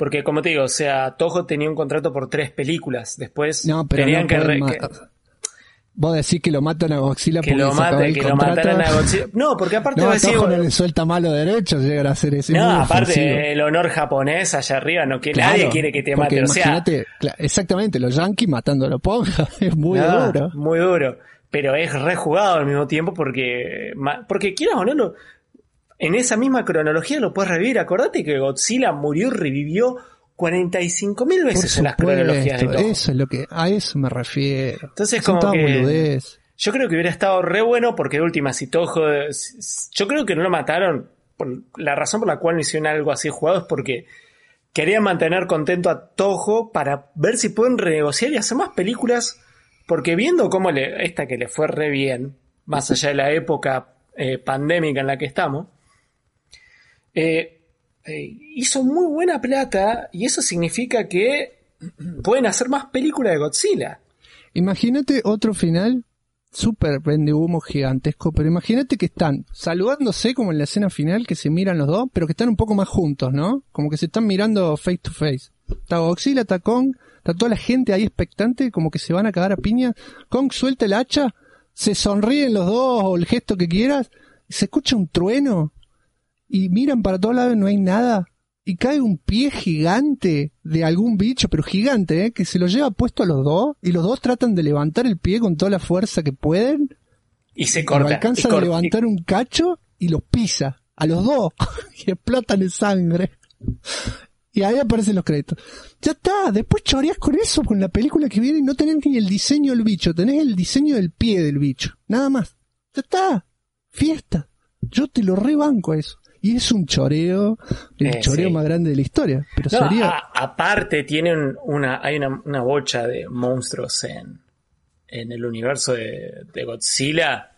porque como te digo, o sea, Toho tenía un contrato por tres películas. Después no, pero tenían que, Vos decís que lo matan a Godzilla que lo mate, que lo mataran a Godzilla. No, porque aparte no, no le suelta malo derecho llegar a hacer eso. No, aparte el honor japonés allá arriba, no que nadie quiere que te mate. O sea, exactamente, los yankees matando a los ponja, es muy duro. Muy duro. Pero es rejugado al mismo tiempo porque, porque quieras o no, en esa misma cronología lo puedes revivir. Acordate que Godzilla murió y revivió 45 mil veces en las cronologías de Toho. Eso es lo que, a eso me refiero. Entonces, como que, yo creo que hubiera estado re bueno porque de última, si Toho, yo creo que no lo mataron, por, la razón por la cual no hicieron algo así jugado es porque querían mantener contento a Toho para ver si pueden renegociar y hacer más películas, porque viendo cómo le, esta que le fue re bien, más allá de la época eh, pandémica en la que estamos, eh, eh, hizo muy buena plata y eso significa que pueden hacer más películas de Godzilla. Imagínate otro final súper vende humo gigantesco, pero imagínate que están saludándose como en la escena final, que se miran los dos, pero que están un poco más juntos, ¿no? Como que se están mirando face to face. Está Godzilla, está Kong, está toda la gente ahí expectante, como que se van a cagar a piña. Kong suelta el hacha, se sonríen los dos o el gesto que quieras, se escucha un trueno y miran para todos lados y no hay nada. Y cae un pie gigante de algún bicho, pero gigante, ¿eh? que se lo lleva puesto a los dos y los dos tratan de levantar el pie con toda la fuerza que pueden. Y se corta. Y alcanzan a levantar un cacho y los pisa. A los dos. y explotan en sangre. Y ahí aparecen los créditos. Ya está, después choreas con eso, con la película que viene y no tenés ni el diseño del bicho, tenés el diseño del pie del bicho. Nada más. Ya está. Fiesta. Yo te lo rebanco a eso. Y es un choreo, el eh, choreo más grande de la historia. Pero sería... aparte, tienen una, hay una, bocha de monstruos en, en el universo de, Godzilla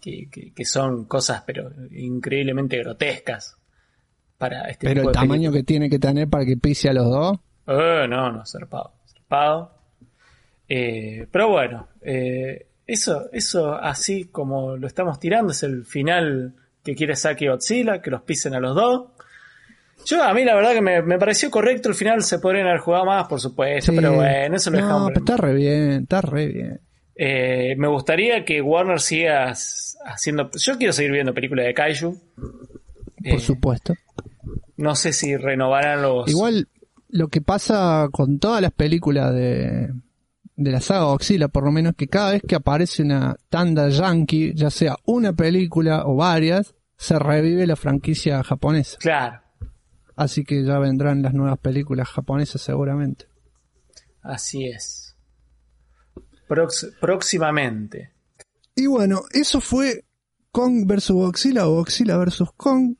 que, que, son cosas, pero increíblemente grotescas. Para este pero el tamaño que tiene que tener para que pise a los dos. Eh, no, no, zarpado. zarpado. Eh, pero bueno, eso, eso así como lo estamos tirando es el final que quiere Saki Godzilla, que los pisen a los dos. Yo, a mí la verdad que me, pareció correcto, al final se podrían haber jugado más, por supuesto, pero bueno, eso lo dejamos. No, está re bien, está re bien. Eh, me gustaría que Warner siga haciendo. Yo quiero seguir viendo películas de Kaiju. Por eh, supuesto. No sé si renovarán los. Igual, lo que pasa con todas las películas de, de la saga Godzilla, por lo menos, que cada vez que aparece una tanda yankee, ya sea una película o varias, se revive la franquicia japonesa. Claro. Así que ya vendrán las nuevas películas japonesas seguramente. Así es. próximamente. Y bueno, eso fue Kong vs Godzilla o Godzilla vs Kong.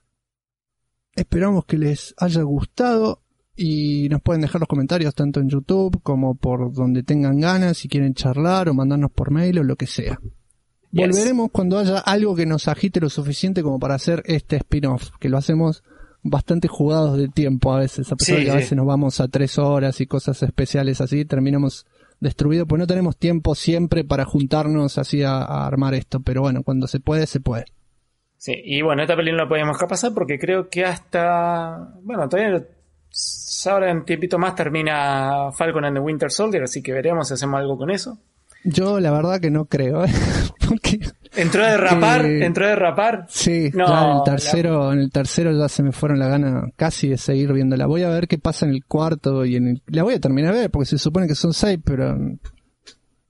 Esperamos que les haya gustado y nos pueden dejar los comentarios tanto en YouTube como por donde tengan ganas, si quieren charlar o mandarnos por mail o lo que sea. Volveremos cuando haya algo que nos agite lo suficiente como para hacer este spin-off, que lo hacemos bastante jugados de tiempo a veces, a pesar de que a veces nos vamos a tres horas y cosas especiales así, terminamos destruidos, pues no tenemos tiempo siempre para juntarnos así a, armar esto, pero bueno, cuando se puede, se puede. Sí, y bueno, esta película no la podemos dejar pasar porque creo que hasta, bueno, todavía ahora en tiempito más termina Falcon and the Winter Soldier, así que veremos si hacemos algo con eso. Yo la verdad que no creo, ¿eh? ¿Entró a derrapar? Eh, ¿Entró a derrapar? Sí, no, en el tercero, en el tercero ya se me fueron la gana casi de seguir viéndola. Voy a ver qué pasa en el cuarto y en el, la voy a terminar de ver porque se supone que son seis, pero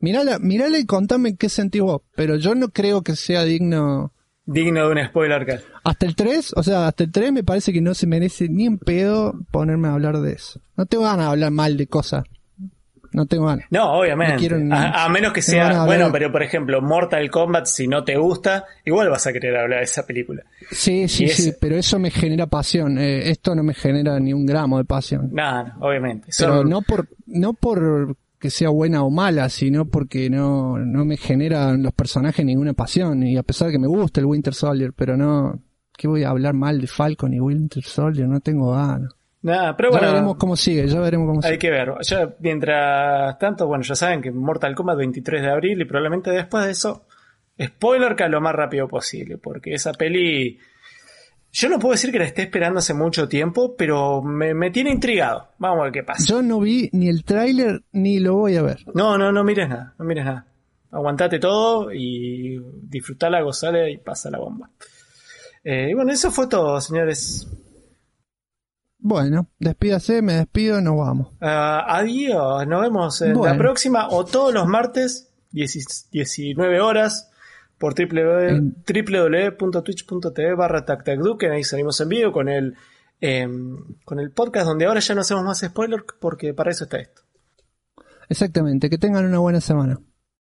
mirala, mirala y contame qué sentís vos, pero yo no creo que sea digno digno de un spoiler. Hasta el 3, o sea, hasta el 3 me parece que no se merece ni en pedo ponerme a hablar de eso. No tengo ganas de hablar mal de cosas no tengo ganas. No, obviamente. a, menos que sea, bueno, pero por ejemplo, Mortal Kombat, si no te gusta, igual vas a querer hablar de esa película. Sí, sí, sí, pero eso me genera pasión. Eh, esto no me genera ni un gramo de pasión. No, obviamente. Pero no por, no por que sea buena o mala, sino porque no, no me generan los personajes ninguna pasión. Y a pesar de que me gusta el Winter Soldier, pero no, ¿qué voy a hablar mal de Falcon y Winter Soldier? No tengo ganas. Nada, pero bueno. Ya veremos cómo sigue, ya veremos cómo sigue. Hay que ver. Ya, mientras tanto, bueno, ya saben que Mortal Kombat 23 de abril y probablemente después de eso, spoiler que a lo más rápido posible, porque esa peli. Yo no puedo decir que la esté esperando hace mucho tiempo, pero me, tiene intrigado. Vamos a ver qué pasa. Yo no vi ni el tráiler ni lo voy a ver. No, no, no mires nada, no mires nada. Aguantate todo y disfrutala, gozale y pasa la bomba. Eh, y bueno, eso fue todo, señores. Bueno, despídase, me despido, nos vamos. Uh, adiós, nos vemos en la próxima o todos los martes, 19 horas, por www.twitch.tv barra que ahí salimos en vivo con el, em, con el podcast donde ahora ya no hacemos más spoilers porque para eso está esto. Exactamente, que tengan una buena semana.